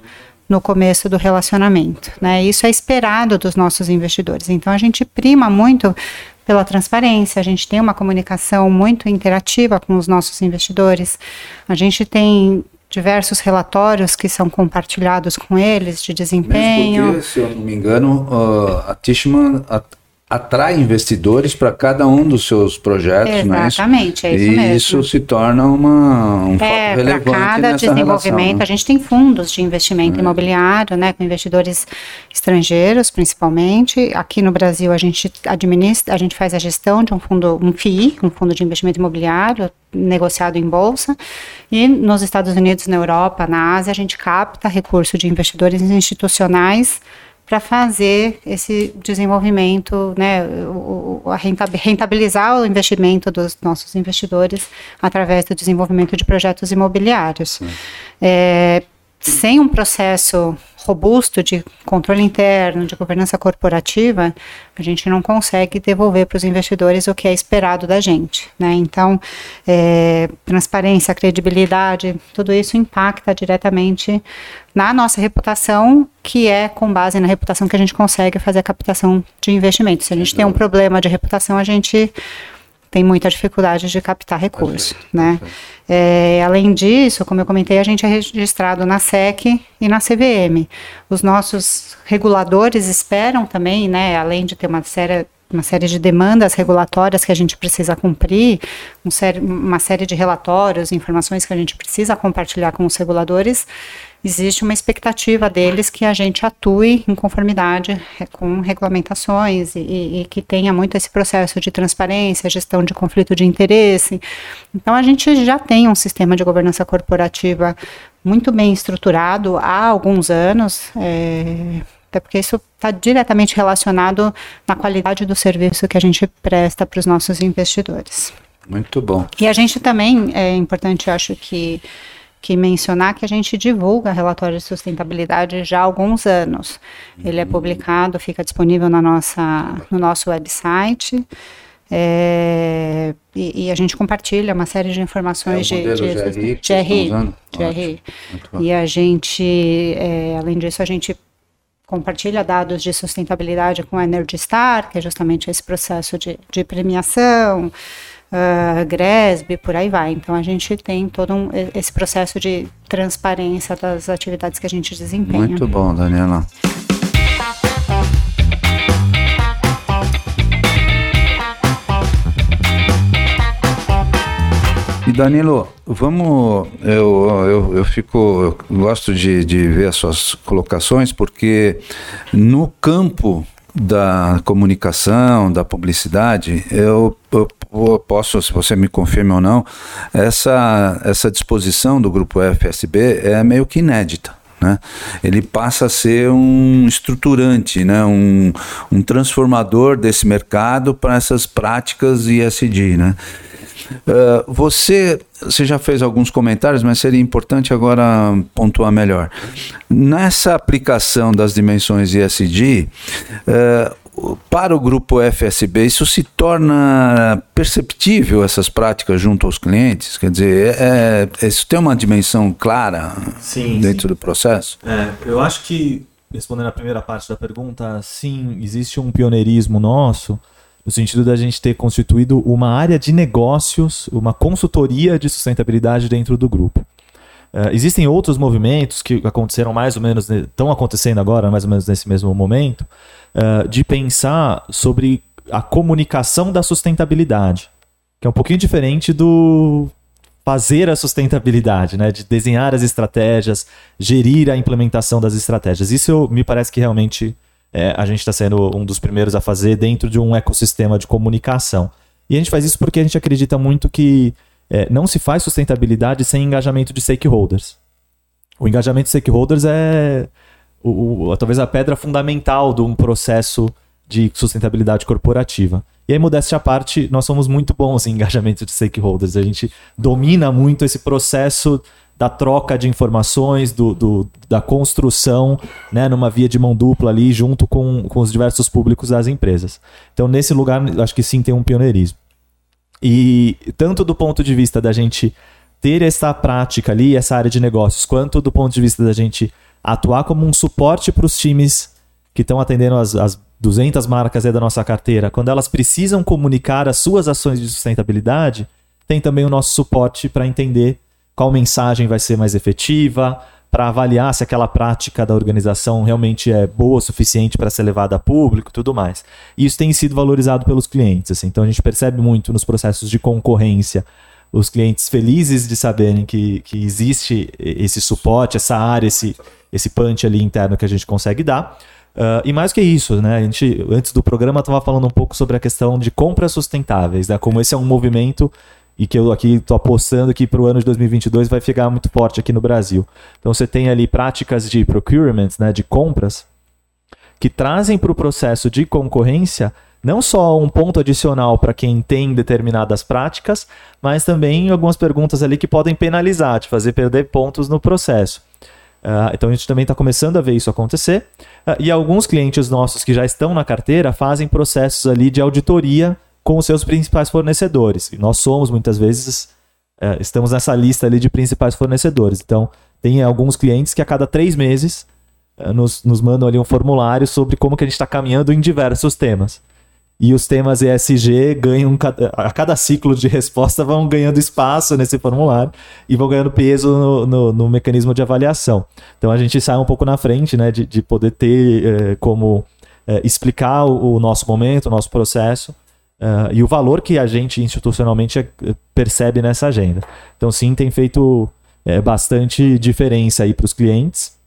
no começo do relacionamento. Né? Isso é esperado dos nossos investidores. Então a gente prima muito pela transparência, a gente tem uma comunicação muito interativa com os nossos investidores, a gente tem diversos relatórios que são compartilhados com eles de desempenho. Mesmo porque, se eu não me engano, uh, a Tishman atrai investidores para cada um dos seus projetos, Exatamente, né? é isso e mesmo. isso se torna uma, um é, fato relevante cada desenvolvimento, relação, né? a gente tem fundos de investimento é. imobiliário, né, com investidores estrangeiros, principalmente. Aqui no Brasil a gente administra, a gente faz a gestão de um fundo, um FII, um fundo de investimento imobiliário negociado em bolsa, e nos Estados Unidos, na Europa, na Ásia, a gente capta recurso de investidores institucionais para fazer esse desenvolvimento, né, o, rentabilizar o investimento dos nossos investidores através do desenvolvimento de projetos imobiliários. É, sem um processo robusto de controle interno, de governança corporativa, a gente não consegue devolver para os investidores o que é esperado da gente. Né? Então, é, transparência, credibilidade, tudo isso impacta diretamente na nossa reputação, que é com base na reputação que a gente consegue fazer a captação de investimentos. Se a gente tem um problema de reputação, a gente tem muita dificuldade de captar recursos, né? É, além disso, como eu comentei, a gente é registrado na SEC e na CVM. Os nossos reguladores esperam também, né, além de ter uma série uma série de demandas regulatórias que a gente precisa cumprir, um série, uma série de relatórios, informações que a gente precisa compartilhar com os reguladores, existe uma expectativa deles que a gente atue em conformidade com regulamentações e, e, que tenha muito esse processo de transparência, gestão de conflito de interesse. Então, a gente já tem um sistema de governança corporativa muito bem estruturado há alguns anos. É, até porque isso está diretamente relacionado na qualidade do serviço que a gente presta para os nossos investidores. Muito bom. E a gente também, é importante, acho que, que mencionar que a gente divulga relatório de sustentabilidade já há alguns anos. Ele é uhum. publicado, fica disponível na nossa, no nosso website. É, e, e, a gente compartilha uma série de informações é de, de, GRI, GRI, E a gente, é, além disso, a gente compartilha dados de sustentabilidade com a Energy Star, que é justamente esse processo de, de premiação, uh, GRESB, por aí vai. Então a gente tem todo um, esse processo de transparência das atividades que a gente desempenha. Muito bom, Daniela. E Danilo, vamos. Eu, eu, eu fico. Eu gosto de, de ver as suas colocações, porque no campo da comunicação, da publicidade, eu, eu, eu, posso, se você me confirma ou não, essa, essa disposição do grupo FSB é meio que inédita. Né? Ele passa a ser um estruturante, né? um, um transformador desse mercado para essas práticas ISD. Né? Uh, você, você já fez alguns comentários, mas seria importante agora pontuar melhor. Nessa aplicação das dimensões ESG, uh, para o grupo FSB, isso se torna perceptível essas práticas junto aos clientes? Quer dizer, é, é isso tem uma dimensão clara sim, dentro sim. do processo? É, eu acho que, respondendo a primeira parte da pergunta, sim, existe um pioneirismo nosso no sentido da gente ter constituído uma área de negócios, uma consultoria de sustentabilidade dentro do grupo. Uh, existem outros movimentos que aconteceram mais ou menos, estão acontecendo agora, mais ou menos nesse mesmo momento, uh, de pensar sobre a comunicação da sustentabilidade, que é um pouquinho diferente do fazer a sustentabilidade, né? de desenhar as estratégias, gerir a implementação das estratégias. Isso me parece que realmente é, a gente está sendo um dos primeiros a fazer dentro de um ecossistema de comunicação. E a gente faz isso porque a gente acredita muito que é, não se faz sustentabilidade sem engajamento de stakeholders. O engajamento de stakeholders é o, o, talvez a pedra fundamental de um processo de sustentabilidade corporativa. E aí, modéstia à parte, nós somos muito bons em engajamento de stakeholders. A gente domina muito esse processo da troca de informações, do, do, da construção, né, numa via de mão dupla ali, junto com, com os diversos públicos das empresas. Então, nesse lugar, acho que sim tem um pioneirismo. E tanto do ponto de vista da gente ter essa prática ali, essa área de negócios, quanto do ponto de vista da gente atuar como um suporte para os times que estão atendendo as, as 200 marcas da nossa carteira, quando elas precisam comunicar as suas ações de sustentabilidade, tem também o nosso suporte para entender qual mensagem vai ser mais efetiva, para avaliar se aquela prática da organização realmente é boa o suficiente para ser levada a público tudo mais. E isso tem sido valorizado pelos clientes. Assim. Então a gente percebe muito nos processos de concorrência os clientes felizes de saberem que, que existe esse suporte, essa área, esse, esse punch ali interno que a gente consegue dar. Uh, e mais que isso, né? A gente, antes do programa, estava falando um pouco sobre a questão de compras sustentáveis, né? Como esse é um movimento e que eu aqui estou apostando que para o ano de 2022 vai ficar muito forte aqui no Brasil. Então você tem ali práticas de procurement, né? De compras, que trazem para o processo de concorrência não só um ponto adicional para quem tem determinadas práticas, mas também algumas perguntas ali que podem penalizar, te fazer perder pontos no processo. Uh, então a gente também está começando a ver isso acontecer. Uh, e alguns clientes nossos que já estão na carteira fazem processos ali de auditoria com os seus principais fornecedores. E nós somos muitas vezes uh, estamos nessa lista ali de principais fornecedores. Então tem alguns clientes que a cada três meses nos, nos mandam ali um formulário sobre como que a gente está caminhando em diversos temas. E os temas ESG ganham, a cada ciclo de resposta, vão ganhando espaço nesse formulário e vão ganhando peso no, no, no mecanismo de avaliação. Então a gente sai um pouco na frente, né, de, de poder ter eh, como eh, explicar o, o, nosso momento, o nosso processo uh, e o valor que a gente institucionalmente percebe nessa agenda. Então, sim, tem feito bastante diferença aí para os clientes.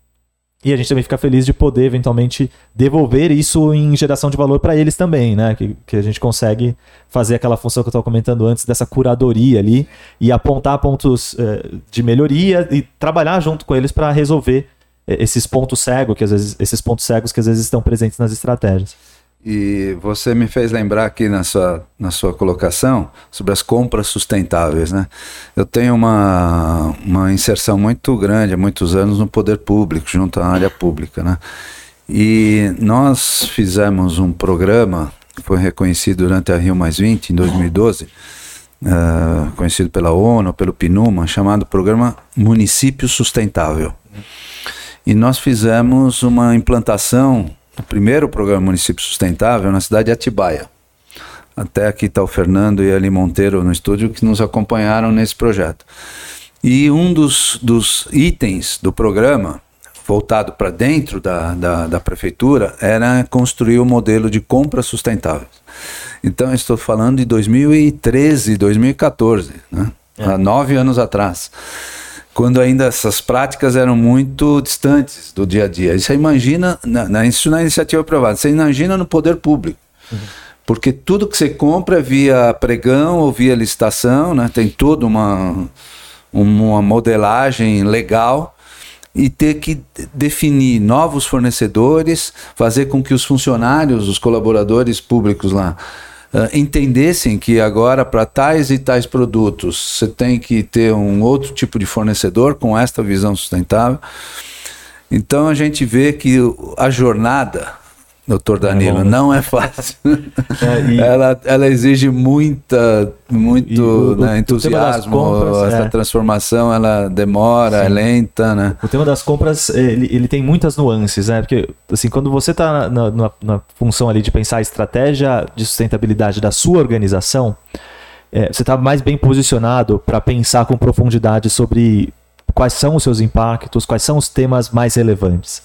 E a gente também fica feliz de poder, eventualmente, devolver isso em geração de valor para eles também, né? Que, que a gente consegue fazer aquela função que eu estava comentando antes, dessa curadoria ali, e apontar pontos eh, de melhoria e trabalhar junto com eles para resolver eh, esses pontos cegos, que às vezes, esses pontos cegos que às vezes estão presentes nas estratégias. E você me fez lembrar aqui na sua, na sua colocação sobre as compras sustentáveis, né? Eu tenho uma, uma inserção muito grande há muitos anos no poder público, junto à área pública, né? E nós fizemos um programa foi reconhecido durante a Rio Mais 20, em 2012, uh, eh, conhecido pela ONU, pelo PNUMA, chamado Programa Município Sustentável. E nós fizemos uma implantação o primeiro programa Município Sustentável na cidade de Atibaia. Até aqui está o Fernando e a Ali Monteiro no estúdio que nos acompanharam nesse projeto. E um dos, dos itens do programa, voltado para dentro da, da, da, prefeitura, era construir o um modelo de compra sustentável. Então, estou falando de 2013, 2014, né? É. há nove anos atrás quando ainda essas práticas eram muito distantes do dia a dia. Você imagina, na, na, isso na iniciativa privada, você imagina no poder público. Uhum. Porque tudo que você compra é via pregão ou via licitação, né? tem toda uma, uma modelagem legal e ter que definir novos fornecedores, fazer com que os funcionários, os colaboradores públicos lá, uh, entendessem que agora para tais e tais produtos você tem que ter um outro tipo de fornecedor com esta visão sustentável. Então a gente vê que a jornada doutor é Danilo, é não é fácil. <laughs> É, ela, ela exige muita, muito o, né, entusiasmo, compras, essa é. transformação ela demora, Sim. é lenta, né? O tema das compras, ele, ele tem muitas nuances, né? Porque, assim, quando você está na, na, na, função ali de pensar a estratégia de sustentabilidade da sua organização, é, você está mais bem posicionado para pensar com profundidade sobre quais são os seus impactos, quais são os temas mais relevantes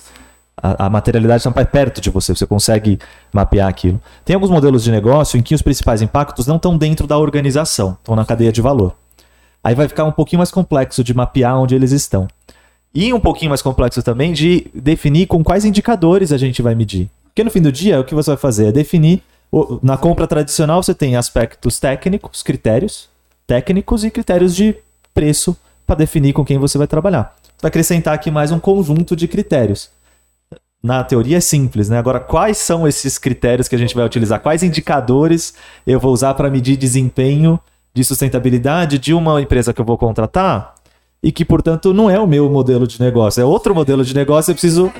a, a materialidade está mais perto de você, você consegue mapear aquilo. Tem alguns modelos de negócio em que os principais impactos não estão dentro da organização, estão na cadeia de valor. Aí vai ficar um pouquinho mais complexo de mapear onde eles estão. E um pouquinho mais complexo também de definir com quais indicadores a gente vai medir. Porque no fim do dia, o que você vai fazer é definir. Na compra tradicional, você tem aspectos técnicos, critérios técnicos e critérios de preço para definir com quem você vai trabalhar. Você vai acrescentar aqui mais um conjunto de critérios na teoria é simples, né? Agora, quais são esses critérios que a gente vai utilizar? Quais indicadores eu vou usar para medir desempenho de sustentabilidade de uma empresa que eu vou contratar e que, portanto, não é o meu modelo de negócio, é outro modelo de negócio, eu preciso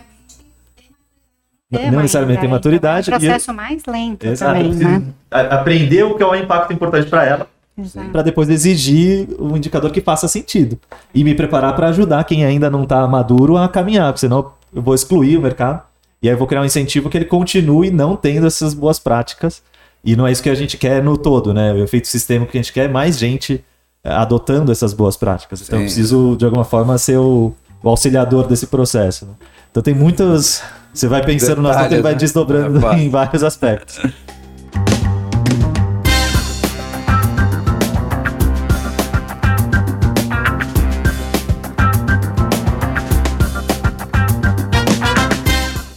É, não necessariamente tem maturidade. É um e processo mais lento Exato, também, né? aprender o que é o impacto importante para ela, para depois exigir um indicador que faça sentido e me preparar para ajudar quem ainda não está maduro a caminhar, porque senão eu vou excluir o mercado e aí eu vou criar um incentivo que ele continue não tendo essas boas práticas e não é isso que a gente quer no todo, né? O efeito sistêmico que a gente quer é mais gente eh, adotando essas boas práticas. Então eu preciso de alguma forma ser o, o auxiliador desse processo. né? Então tem muitas você vai pensando assunto e ele vai Detalhes, né? desdobrando É, <laughs> em vários aspectos. <laughs>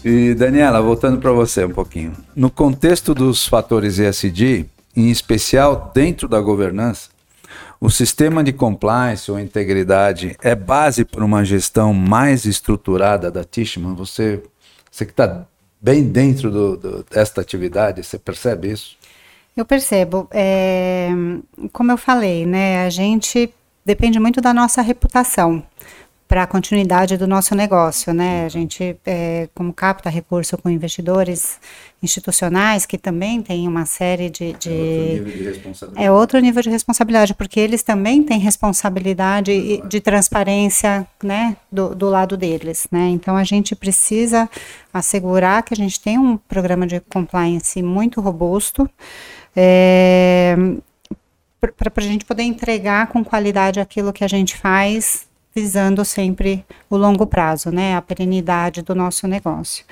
E Daniela, voltando para você um pouquinho. No contexto dos fatores ESG, em especial dentro da governança, o sistema de compliance ou integridade é base para uma gestão mais estruturada da Tishman? Você, você que está bem dentro do, do- desta atividade, você percebe isso? Eu percebo. É, como eu falei, né, a gente depende muito da nossa reputação para a continuidade do nosso negócio, né? A gente, é, como capta recurso com investidores institucionais que também têm uma série de, de de responsabilidade. é outro nível de responsabilidade, porque eles também têm responsabilidade de transparência, né, do, do lado deles, né? Então a gente precisa assegurar que a gente tem um programa de compliance muito robusto, é, para a gente poder entregar com qualidade aquilo que a gente faz, visando sempre o longo prazo, né, a perenidade do nosso negócio.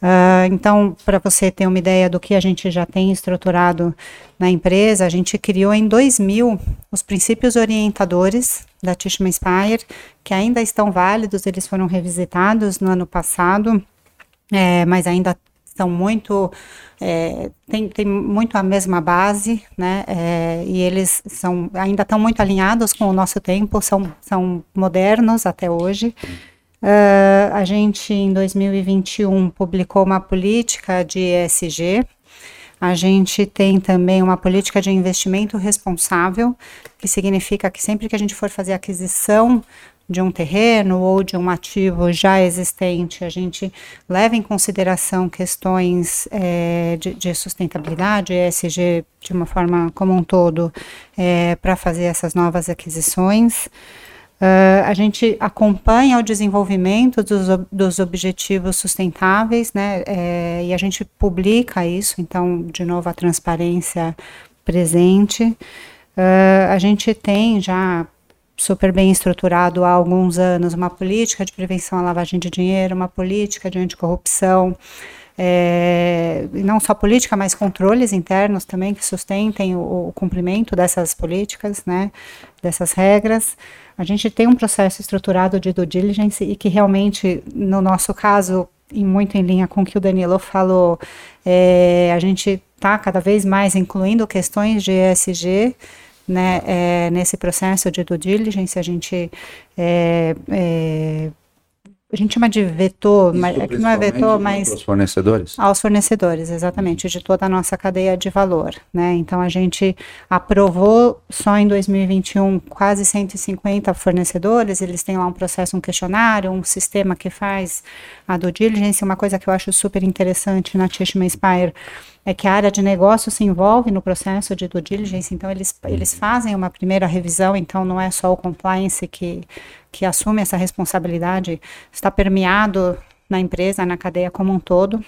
Ah, então, para você ter uma ideia do que a gente já tem estruturado na empresa, a gente criou em 2000 os princípios orientadores da Tishman Inspire, que ainda estão válidos, eles foram revisitados no ano passado, é, mas ainda são muito é, tem, tem muito a mesma base, né? é, e eles são ainda estão muito alinhados com o nosso tempo, são, são modernos até hoje. Ah, a gente em 2021 publicou uma política de ESG. A gente tem também uma política de investimento responsável, que significa que sempre que a gente for fazer aquisição de um terreno ou de um ativo já existente, a gente leva em consideração questões eh, de, de sustentabilidade, ESG de uma forma como um todo, para fazer essas novas aquisições. Uh, a gente acompanha o desenvolvimento dos, dos objetivos sustentáveis, né? é, e a gente publica isso, então, de novo, a transparência presente. Uh, a gente tem já super bem estruturado há alguns anos uma política de prevenção à lavagem de dinheiro, uma política de anticorrupção, é, não só política, mas controles internos também que sustentem o, o cumprimento dessas políticas, né, dessas regras. A gente tem um processo estruturado de due diligence e que realmente, no nosso caso, e muito em linha com o que o Danilo falou, é, a gente está cada vez mais incluindo questões de ESG né, é, nesse processo de due diligence. A gente é, é, a gente chama de vetor, mas é que não é vetor, mas Os fornecedores? aos fornecedores, exatamente, de toda a nossa cadeia de valor, né? Então a gente aprovou só em 2021 quase 150 fornecedores, eles têm lá um processo, um questionário, um sistema que faz a due diligence, uma coisa que eu acho super interessante na Tishman Inspire é que a área de negócio se envolve no processo de due diligence, então eles, eles fazem uma primeira revisão, então não é só o compliance que, que assume essa responsabilidade, está permeado na empresa, na cadeia como um todo.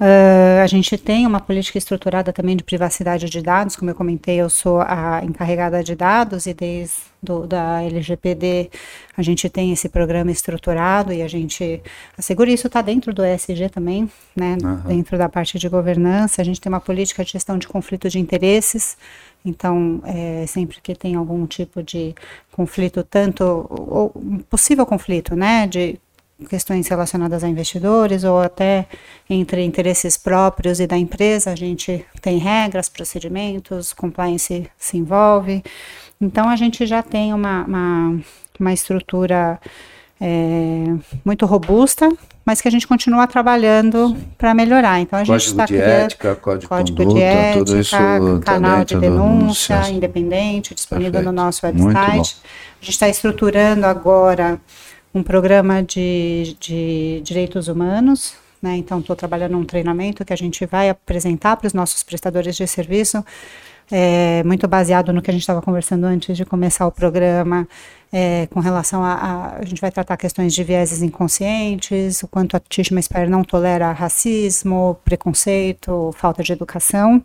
Uh, a gente tem uma política estruturada também de privacidade de dados, como eu comentei, eu sou a encarregada de dados e desde do, da LGPD a gente tem esse programa estruturado e a gente assegura isso. Está dentro do ESG também, né, Aham. dentro da parte de governança, a gente tem uma política de gestão de conflito de interesses, então é, sempre que tem algum tipo de conflito, tanto ou possível conflito, né, de questões relacionadas a investidores ou até entre interesses próprios e da empresa, a gente tem regras, procedimentos, compliance se envolve. Então a gente já tem uma, uma, uma estrutura é, muito robusta, mas que a gente continua trabalhando para melhorar. Então a gente está criando ética, código, código de, conduta, de ética, tudo isso canal de denúncia no... independente disponível Perfeito. no nosso website. A gente está estruturando agora um programa de, de direitos humanos. Né? Então, estou trabalhando um treinamento que a gente vai apresentar para os nossos prestadores de serviço é, muito baseado no que a gente estava conversando antes de começar o programa, é, com relação a, a, a. gente vai tratar questões de vieses inconscientes, o quanto a Tishma Spear não tolera racismo, preconceito, falta de educação.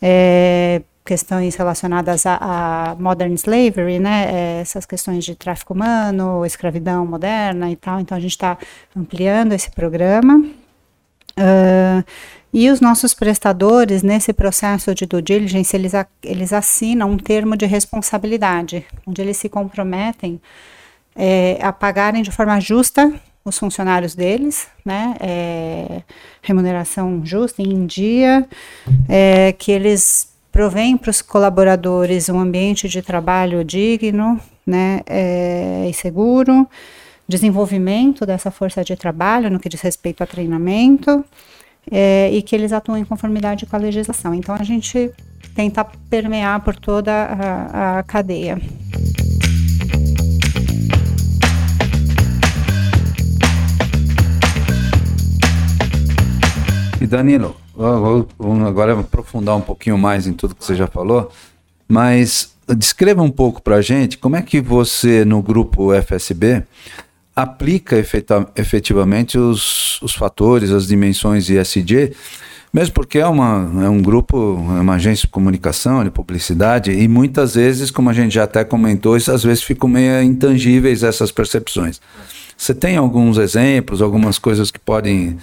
É, questões relacionadas a, a, modern slavery, né, é, essas questões de tráfico humano, escravidão moderna e tal. Então a gente está ampliando esse programa. Uh, e os nossos prestadores, nesse processo de due diligence, eles, eles assinam um termo de responsabilidade, onde eles se comprometem é, a pagarem de forma justa os funcionários deles, né, é, remuneração justa, em dia, é, que eles provêm para os colaboradores um ambiente de trabalho digno, né, é, e seguro, desenvolvimento dessa força de trabalho no que diz respeito a treinamento, é, e que eles atuam em conformidade com a legislação. Então a gente tenta permear por toda a, a cadeia. E Danilo, vou, agora aprofundar um pouquinho mais em tudo que você já falou, mas descreva um pouco para a gente como é que você no grupo FSB aplica efetivamente os, os fatores, as dimensões ISD, mesmo porque é, uma, é um grupo, é uma agência de comunicação, de publicidade, e muitas vezes, como a gente já até comentou, às vezes ficam meio intangíveis essas percepções. Você tem alguns exemplos, algumas coisas que podem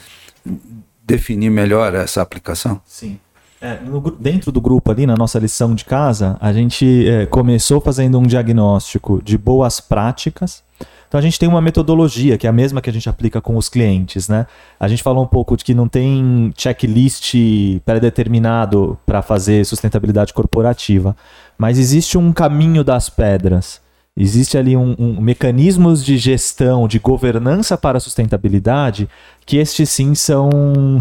definir melhor essa aplicação? Sim. É, no, dentro do grupo ali, na nossa lição de casa, a gente é, começou fazendo um diagnóstico de boas práticas então a gente tem uma metodologia que é a mesma que a gente aplica com os clientes, né? A gente falou um pouco de que não tem checklist pré-determinado para fazer sustentabilidade corporativa, mas existe um caminho das pedras. Existe ali um, um, mecanismos de gestão, de governança para a sustentabilidade, que estes sim são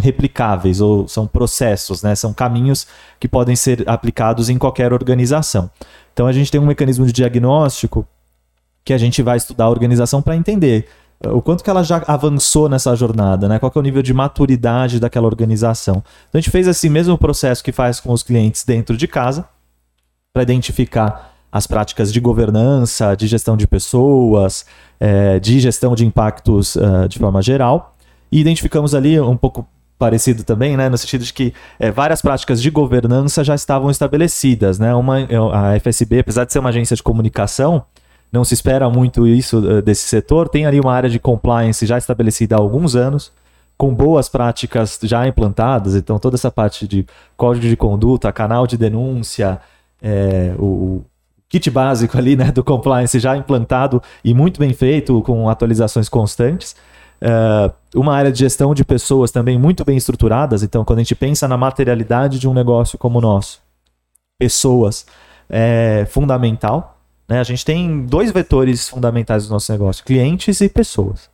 replicáveis ou são processos, né? São caminhos que podem ser aplicados em qualquer organização. Então a gente tem um mecanismo de diagnóstico que a gente vai estudar a organização para entender uh, o quanto que ela já avançou nessa jornada, né? Qual é o nível de maturidade daquela organização. Então a gente fez esse mesmo processo que faz com os clientes dentro de casa para identificar as práticas de governança, de gestão de pessoas, é, de gestão de impactos uh, de forma geral. E identificamos ali um pouco parecido também, né, no sentido de que é, várias práticas de governança já estavam estabelecidas. Né? Uma, a FSB, apesar de ser uma agência de comunicação, não se espera muito isso uh, desse setor. Tem ali uma área de compliance já estabelecida há alguns anos, com boas práticas já implantadas. Então, toda essa parte de código de conduta, canal de denúncia, é, o kit básico ali né, do compliance já implantado e muito bem feito, com atualizações constantes. Uh, uma área de gestão de pessoas também muito bem estruturadas. Então, quando a gente pensa na materialidade de um negócio como o nosso, pessoas é fundamental. Né? A gente tem dois vetores fundamentais do nosso negócio: clientes e pessoas.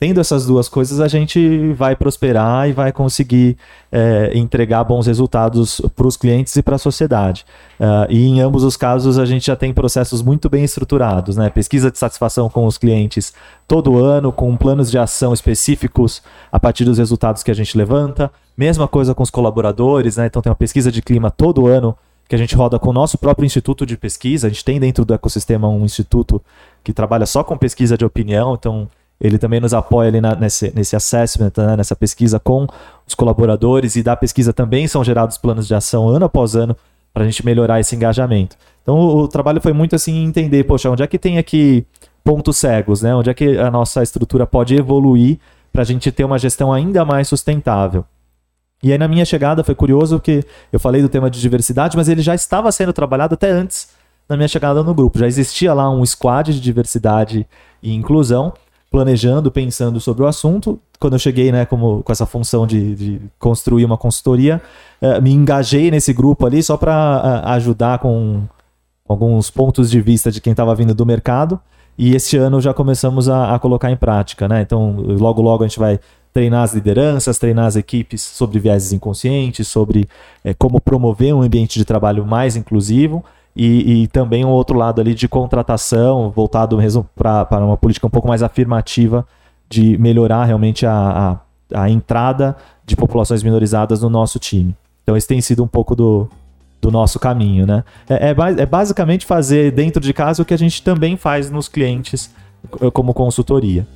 Tendo essas duas coisas, a gente vai prosperar e vai conseguir é, entregar bons resultados para os clientes e para a sociedade. Uh, e em ambos os casos, a gente já tem processos muito bem estruturados, né? Pesquisa de satisfação com os clientes todo ano, com planos de ação específicos a partir dos resultados que a gente levanta. Mesma coisa com os colaboradores, né? Então tem uma pesquisa de clima todo ano que a gente roda com o nosso próprio instituto de pesquisa. A gente tem dentro do ecossistema um instituto que trabalha só com pesquisa de opinião, então ele também nos apoia ali na, nesse, nesse assessment, né, nessa pesquisa com os colaboradores e da pesquisa também são gerados planos de ação ano após ano para a gente melhorar esse engajamento. Então o, o, trabalho foi muito assim entender, poxa, onde é que tem aqui pontos cegos, né? Onde é que a nossa estrutura pode evoluir para a gente ter uma gestão ainda mais sustentável. E aí na minha chegada foi curioso que eu falei do tema de diversidade, mas ele já estava sendo trabalhado até antes da minha chegada no grupo. Já existia lá um squad de diversidade e inclusão, planejando, pensando sobre o assunto. Quando eu cheguei, né, como, com essa função de, de construir uma consultoria, eh, me engajei nesse grupo ali só para uh, ajudar com alguns pontos de vista de quem estava vindo do mercado. e este ano já começamos a, a colocar em prática, né? Então, logo logo a gente vai treinar as lideranças, treinar as equipes sobre vieses inconscientes, sobre é, como promover um ambiente de trabalho mais inclusivo e, e, também um outro lado ali de contratação, voltado mesmo para uma política um pouco mais afirmativa de melhorar realmente a, a, a, entrada de populações minorizadas no nosso time. Então esse tem sido um pouco do, do nosso caminho, né? É, é, é basicamente fazer dentro de casa o que a gente também faz nos clientes como consultoria.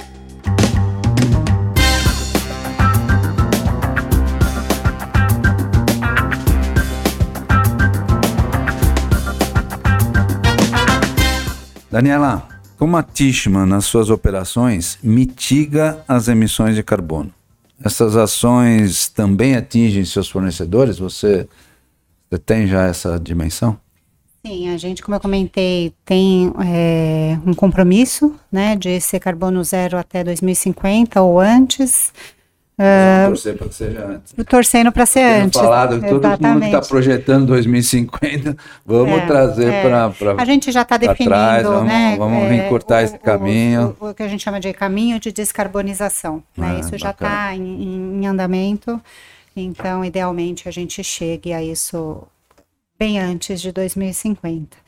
Daniela, como a Tishman, nas suas operações, mitiga as emissões de carbono? Essas ações também atingem seus fornecedores? Você, você tem já essa dimensão? Sim, a gente, como eu comentei, tem é, um compromisso né, de ser carbono zero até 2050 ou antes. Uh, torcer para que seja antes. Torcendo para ser antes. falado todo mundo que está projetando 2050, vamos é, trazer é. para A gente já está definindo, trás, vamos, né? Vamos é, encurtar o, esse caminho. O, o, o, que a gente chama de caminho de descarbonização. Né? Ah, isso já está em, em andamento. Então, idealmente, a gente chegue a isso bem antes de 2050.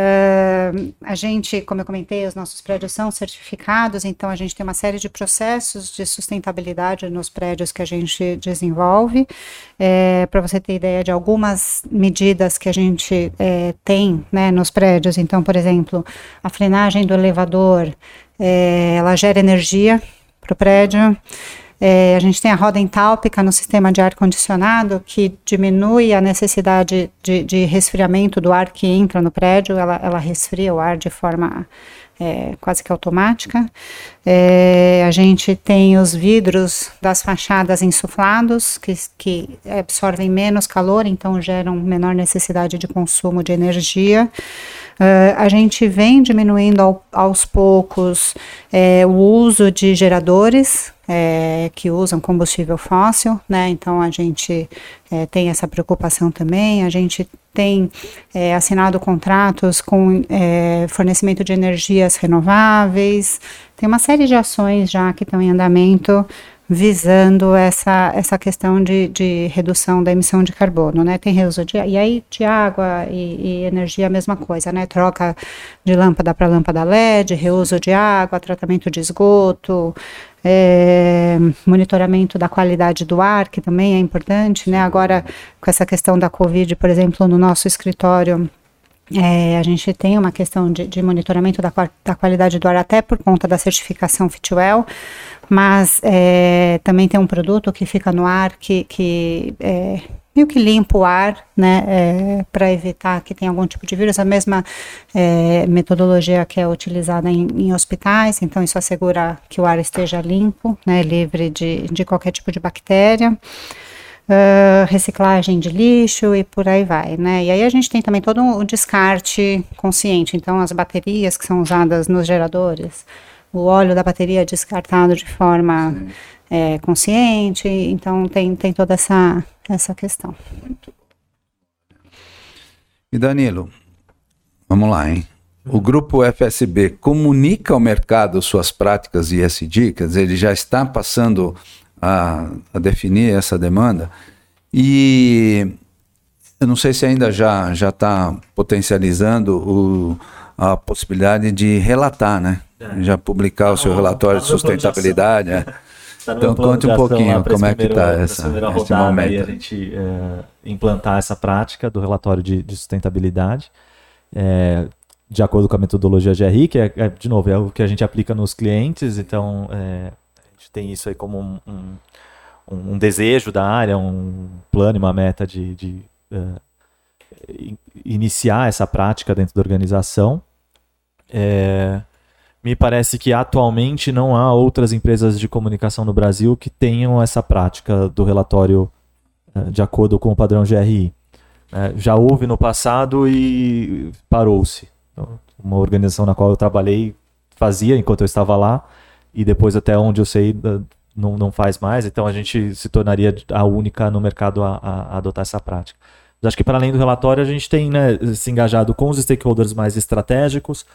Uh, a gente, como eu comentei, os nossos prédios são certificados, então a gente tem uma série de processos de sustentabilidade nos prédios que a gente desenvolve. É, Para você ter ideia de algumas medidas que a gente é, tem né, nos prédios, então, por exemplo, a frenagem do elevador, é, ela gera energia para o prédio. É, a gente tem a roda entálpica no sistema de ar-condicionado, que diminui a necessidade de, de, resfriamento do ar que entra no prédio, ela, ela resfria o ar de forma é, quase que automática. É, a gente tem os vidros das fachadas insuflados, que, que absorvem menos calor, então geram menor necessidade de consumo de energia. Uh, a gente vem diminuindo ao, aos poucos é, o uso de geradores é, que usam combustível fóssil, né? Então a gente é, tem essa preocupação também. A gente tem assinado contratos com fornecimento de energias renováveis. Tem uma série de ações já que estão em andamento visando essa, essa questão de, de redução da emissão de carbono, né? Tem reuso de e aí de água e, e energia a mesma coisa, né? Troca de lâmpada para lâmpada LED, reuso de água, tratamento de esgoto, é, monitoramento da qualidade do ar, que também é importante, né? Agora com essa questão da Covid, por exemplo, no nosso escritório é, a gente tem uma questão de, de monitoramento da, da, qualidade do ar até por conta da certificação Fitwell, mas é, também tem um produto que fica no ar que, que é, meio que limpa o ar, né, é, para evitar que tenha algum tipo de vírus. A mesma é, metodologia que é utilizada em, em, hospitais, então isso assegura que o ar esteja limpo, né, livre de, de qualquer tipo de bactéria. Uh, reciclagem de lixo e por aí vai, né? E aí a gente tem também todo o descarte consciente, então as baterias que são usadas nos geradores, o óleo da bateria é descartado de forma é, consciente, então tem, tem toda essa, essa questão. E Danilo, vamos lá, hein? O grupo FSB comunica ao mercado suas práticas ISD, quer dizer, ele já está passando a, a definir essa demanda. E eu não sei se ainda já já está potencializando o, a possibilidade de relatar, né? É. Já publicar o seu tá relatório tá de sustentabilidade. É. Tá então conte um pouquinho como é que está essa esse momento. A gente é, implantar essa prática do relatório de, de sustentabilidade. É, de acordo com a metodologia GRI, que é, é, de novo, é o que a gente aplica nos clientes, então gente tem isso aí como um, um um, desejo da área, um plano e uma meta de, de uh, iniciar essa prática dentro da organização. É, me parece que atualmente não há outras empresas de comunicação no Brasil que tenham essa prática do relatório uh, de acordo com o padrão GRI. É, já houve no passado e parou-se. Então, uma organização na qual eu trabalhei fazia enquanto eu estava lá, e depois, até onde eu sei, não, não faz mais, então a gente se tornaria a única no mercado a, a, adotar essa prática. Mas acho que para além do relatório, a gente tem né, se engajado com os stakeholders mais estratégicos,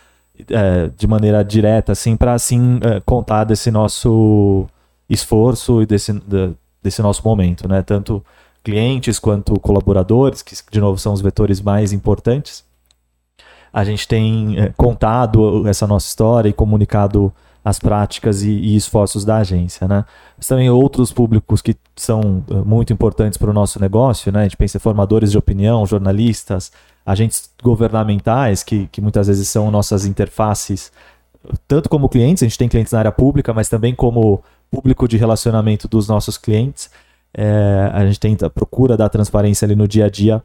é, de maneira direta, assim, para assim é, contar desse nosso esforço e desse, de, desse nosso momento, né? Tanto clientes quanto colaboradores, que de novo são os vetores mais importantes. A gente tem é, contado essa nossa história e comunicado as práticas e, e, esforços da agência, né? Mas também outros públicos que são uh, muito importantes para o nosso negócio, né? A gente pensa em formadores de opinião, jornalistas, agentes governamentais, que, que muitas vezes são nossas interfaces, tanto como clientes, a gente tem clientes na área pública, mas também como público de relacionamento dos nossos clientes. É, a gente tenta, procura dar transparência ali no dia a dia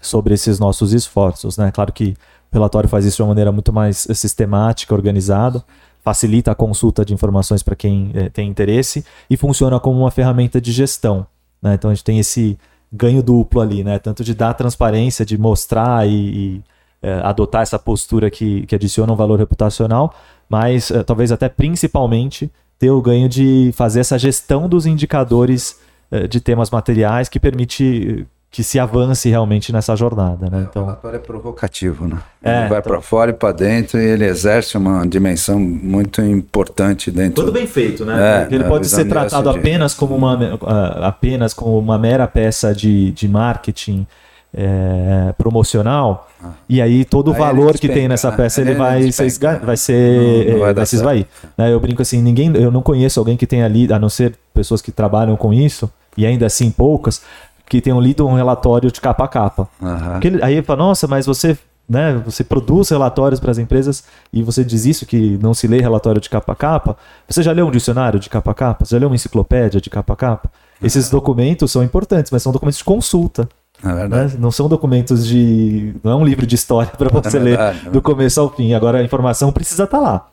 sobre esses nossos esforços, né? Claro que o relatório faz isso de uma maneira muito mais sistemática, organizada, facilita a consulta de informações para quem é, tem interesse e funciona como uma ferramenta de gestão. Né? Então a gente tem esse ganho duplo ali, né? tanto de dar transparência, de mostrar e, e é, adotar essa postura que, que adiciona um valor reputacional, mas é, talvez até principalmente ter o ganho de fazer essa gestão dos indicadores de temas materiais que permite que se avance realmente nessa jornada, né? Então, o relatório é provocativo, né? É, ele vai então... para fora e para dentro e ele exerce uma dimensão muito importante dentro. Tudo bem feito, né? É, ele pode ser tratado apenas como uma apenas como uma mera peça de, de marketing é, promocional ah. e aí todo o valor que tem nessa peça ele, ele vai, ser, vai ser não, não vai, vai se esvair. Né? Eu brinco assim, ninguém, eu não conheço alguém que tenha ali, a não ser pessoas que trabalham com isso e ainda assim poucas que tenham lido um relatório de capa a capa. Uhum. Ele, aí ele fala, nossa, mas você, né, você produz relatórios para as empresas e você diz isso que não se lê relatório de capa a capa. Você já leu um dicionário de capa a capa? Você já leu uma enciclopédia de capa a capa? Esses documentos são importantes, mas são documentos de consulta. É né? Não são documentos de. Não é um livro de história <laughs> para você é verdade, ler do começo ao fim. Agora a informação precisa estar tá lá.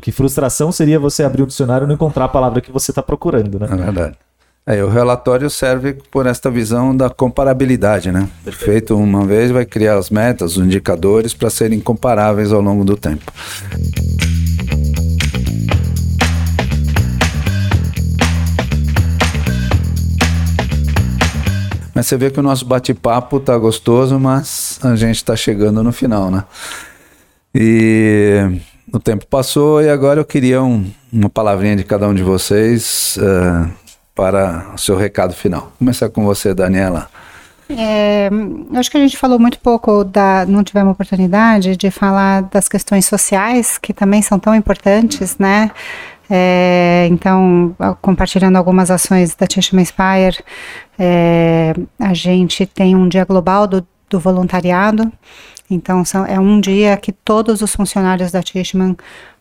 Que frustração seria você abrir o dicionário e não encontrar a palavra que você está procurando, né? É verdade. É, o relatório serve por esta visão da comparabilidade, né? Feito uma vez, vai criar as metas, os indicadores para serem comparáveis ao longo do tempo. Mas você vê que o nosso bate-papo tá gostoso, mas a gente está chegando no final, né? E o tempo passou e agora eu queria um, uma palavrinha de cada um de vocês. Uh, para o seu recado final. Começar com você, Daniela. É, acho que a gente falou muito pouco da, não tivemos oportunidade de falar das questões sociais que também são tão importantes, né? É, então, compartilhando algumas ações da Tishman Inspire, é, a gente tem um dia global do, do voluntariado. Então, são, é um dia que todos os funcionários da Tishman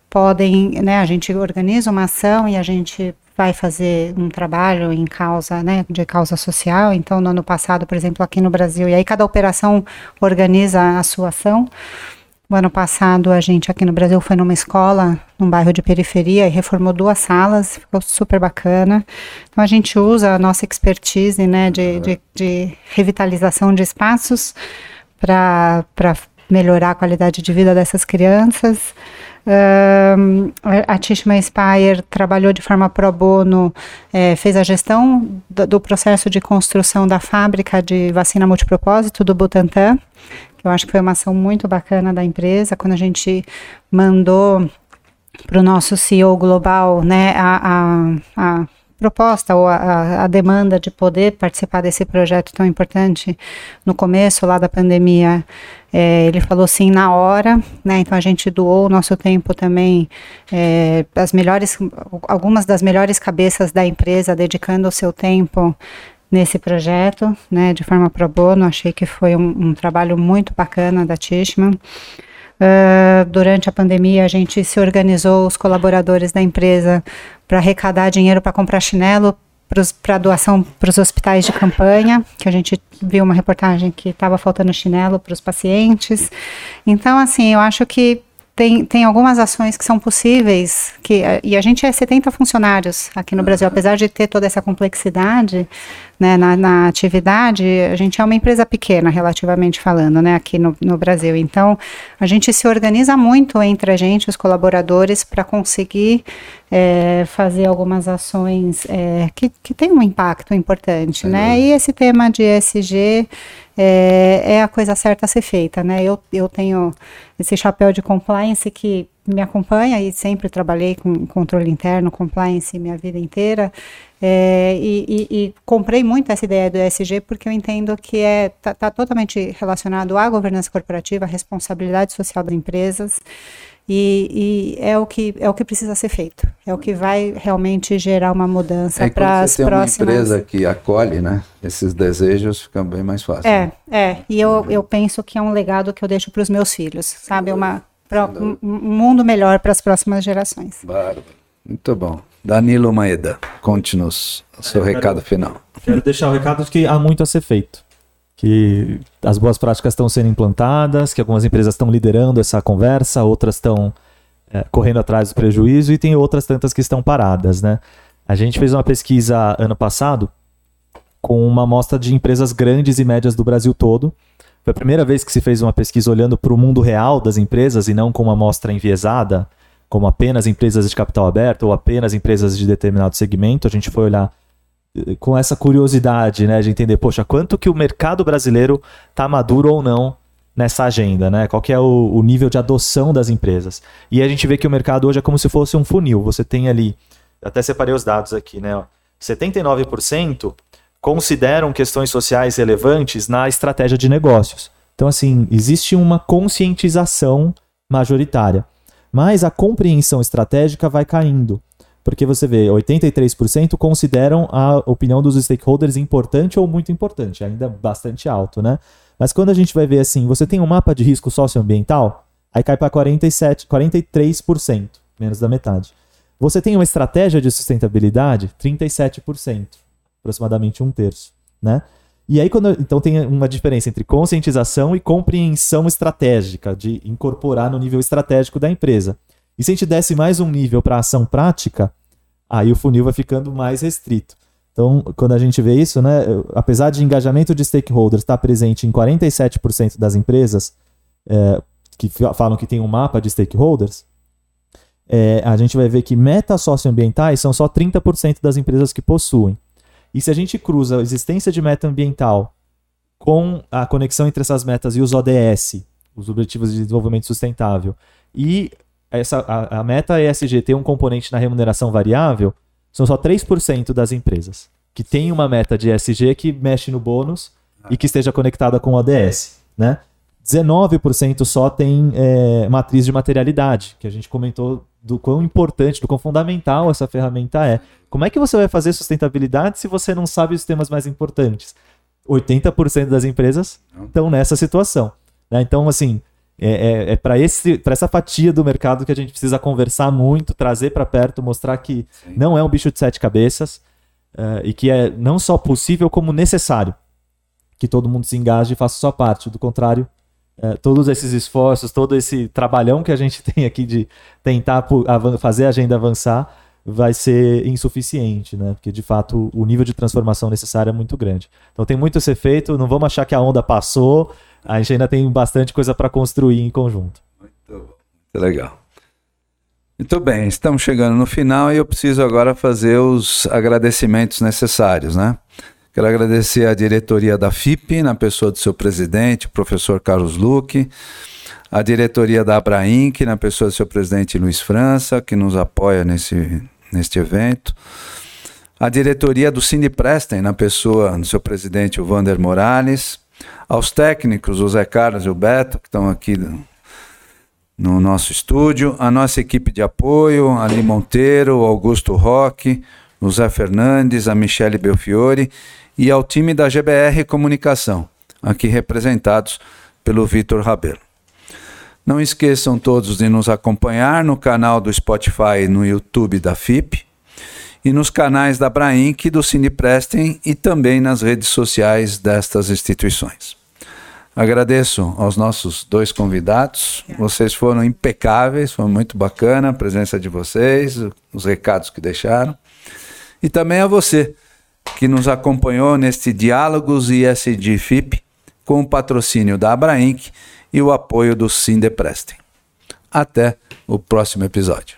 podem, né? A gente organiza uma ação e a gente vai fazer um trabalho em causa, né, de causa social. Então, no ano passado, por exemplo, aqui no Brasil, e aí cada operação organiza a sua ação. O ano passado, a gente aqui no Brasil foi numa escola, num bairro de periferia, e reformou duas salas, ficou super bacana. Então, a gente usa a nossa expertise, né, de, de, de revitalização de espaços para melhorar a qualidade de vida dessas crianças. A Tishma Spire trabalhou de forma pro bono, é, fez a gestão do, do, processo de construção da fábrica de vacina multipropósito do Butantan, que eu acho que foi uma ação muito bacana da empresa, quando a gente mandou para o nosso CEO global né, a, a, a proposta ou a, a, demanda de poder participar desse projeto tão importante no começo lá da pandemia, é, ele falou sim na hora, né? Então a gente doou o nosso tempo também, é, as melhores, algumas das melhores cabeças da empresa dedicando o seu tempo nesse projeto, né? De forma pro bono, achei que foi um, um trabalho muito bacana da Tishman. Uh, durante a pandemia, a gente se organizou, os colaboradores da empresa, para arrecadar dinheiro para comprar chinelo para doação para os hospitais de campanha, que a gente viu uma reportagem que estava faltando chinelo para os pacientes. Então, assim, eu acho que tem, tem algumas ações que são possíveis, que, e a gente é 70 funcionários aqui no Brasil, apesar de ter toda essa complexidade né, na, na, atividade, a gente é uma empresa pequena, relativamente falando, né, aqui no, no Brasil. Então, a gente se organiza muito entre a gente, os colaboradores, para conseguir é, fazer algumas ações é, que, que têm um impacto importante, né, e esse tema de ESG é, é, a coisa certa a ser feita, né? Eu, eu tenho esse chapéu de compliance que me acompanha e sempre trabalhei com controle interno, compliance minha vida inteira. É, e, e, e, comprei muito essa ideia do ESG porque eu entendo que é tá, tá totalmente relacionado à governança corporativa, à responsabilidade social das empresas. E, e, é o que é o que precisa ser feito. É o que vai realmente gerar uma mudança é, para as próximas. Uma empresa que acolhe, né? Esses desejos ficam bem mais fáceis. É, é. E eu, eu penso que é um legado que eu deixo para os meus filhos, sabe? Uma um, um mundo melhor para as próximas gerações. Bárbaro. Muito bom. Danilo Maeda, conte-nos o seu é, recado quero, final. Quero deixar o recado de que há muito a ser feito que as boas práticas estão sendo implantadas, que algumas empresas estão liderando essa conversa, outras estão é, correndo atrás do prejuízo e tem outras tantas que estão paradas, né? A gente fez uma pesquisa ano passado com uma amostra de empresas grandes e médias do Brasil todo. Foi a primeira vez que se fez uma pesquisa olhando para o mundo real das empresas e não com uma amostra enviesada, como apenas empresas de capital aberto ou apenas empresas de determinado segmento. A gente foi olhar com essa curiosidade, né, de entender, poxa, quanto que o mercado brasileiro está maduro ou não nessa agenda, né? Qual que é o, o, nível de adoção das empresas? E a gente vê que o mercado hoje é como se fosse um funil. Você tem ali, até separei os dados aqui, né? 79% consideram questões sociais relevantes na estratégia de negócios. Então, assim, existe uma conscientização majoritária. Mas a compreensão estratégica vai caindo. Porque você vê, 83% consideram a opinião dos stakeholders importante ou muito importante, ainda bastante alto, né? Mas quando a gente vai ver assim, você tem um mapa de risco socioambiental, aí cai para 47, 43%, menos da metade. Você tem uma estratégia de sustentabilidade, 37%, aproximadamente um terço, né? E aí, quando, então tem uma diferença entre conscientização e compreensão estratégica, de incorporar no nível estratégico da empresa. E se a gente desse mais um nível para ação prática, aí o funil vai ficando mais restrito. Então, quando a gente vê isso, né, apesar de engajamento de stakeholders estar presente em 47% das empresas é, que falam que tem um mapa de stakeholders, é, a gente vai ver que metas socioambientais são só 30% das empresas que possuem. E se a gente cruza a existência de meta ambiental com a conexão entre essas metas e os ODS, os Objetivos de Desenvolvimento Sustentável, e essa, a, a meta ESG ter um componente na remuneração variável, são só 3% das empresas que tem uma meta de ESG que mexe no bônus e que esteja conectada com o ODS, né? 19% só tem é, matriz de materialidade, que a gente comentou do quão importante, do quão fundamental essa ferramenta é. Como é que você vai fazer sustentabilidade se você não sabe os temas mais importantes? 80% das empresas estão nessa situação. Né? Então, assim, é, é, é para essa fatia do mercado que a gente precisa conversar muito, trazer para perto, mostrar que Sim. não é um bicho de sete cabeças uh, e que é não só possível, como necessário que todo mundo se engaje e faça sua parte. Do contrário, uh, todos esses esforços, todo esse trabalhão que a gente <laughs> tem aqui de tentar fazer a agenda avançar vai ser insuficiente, né? Porque de fato o nível de transformação necessário é muito grande. Então tem muito a ser feito, não vamos achar que a onda passou a gente ainda tem bastante coisa para construir em conjunto. Muito muito legal. Muito bem, estamos chegando no final e eu preciso agora fazer os agradecimentos necessários, né? Quero agradecer a diretoria da FIP, na pessoa do seu presidente, o professor Carlos Luque, a diretoria da Abrainc, na pessoa do seu presidente Luiz França, que nos apoia nesse, neste evento, a diretoria do Cine Prestem, na pessoa do seu presidente, o Vander Morales, aos técnicos, o Zé Carlos e o Beto, que estão aqui no nosso estúdio, a nossa equipe de apoio, Ali Monteiro, Augusto Roque, o Zé Fernandes, a Michele Belfiore e ao time da GBR Comunicação, aqui representados pelo Vitor Rabelo. Não esqueçam todos de nos acompanhar no canal do Spotify e no YouTube da FIP e nos canais da Brainc e do Cineprestem e também nas redes sociais destas instituições. Agradeço aos nossos dois convidados. Vocês foram impecáveis, foi muito bacana a presença de vocês, os recados que deixaram. E também a você que nos acompanhou neste Diálogos ISD FIP com o patrocínio da Abrainc e o apoio do Sindeprestem. Até o próximo episódio.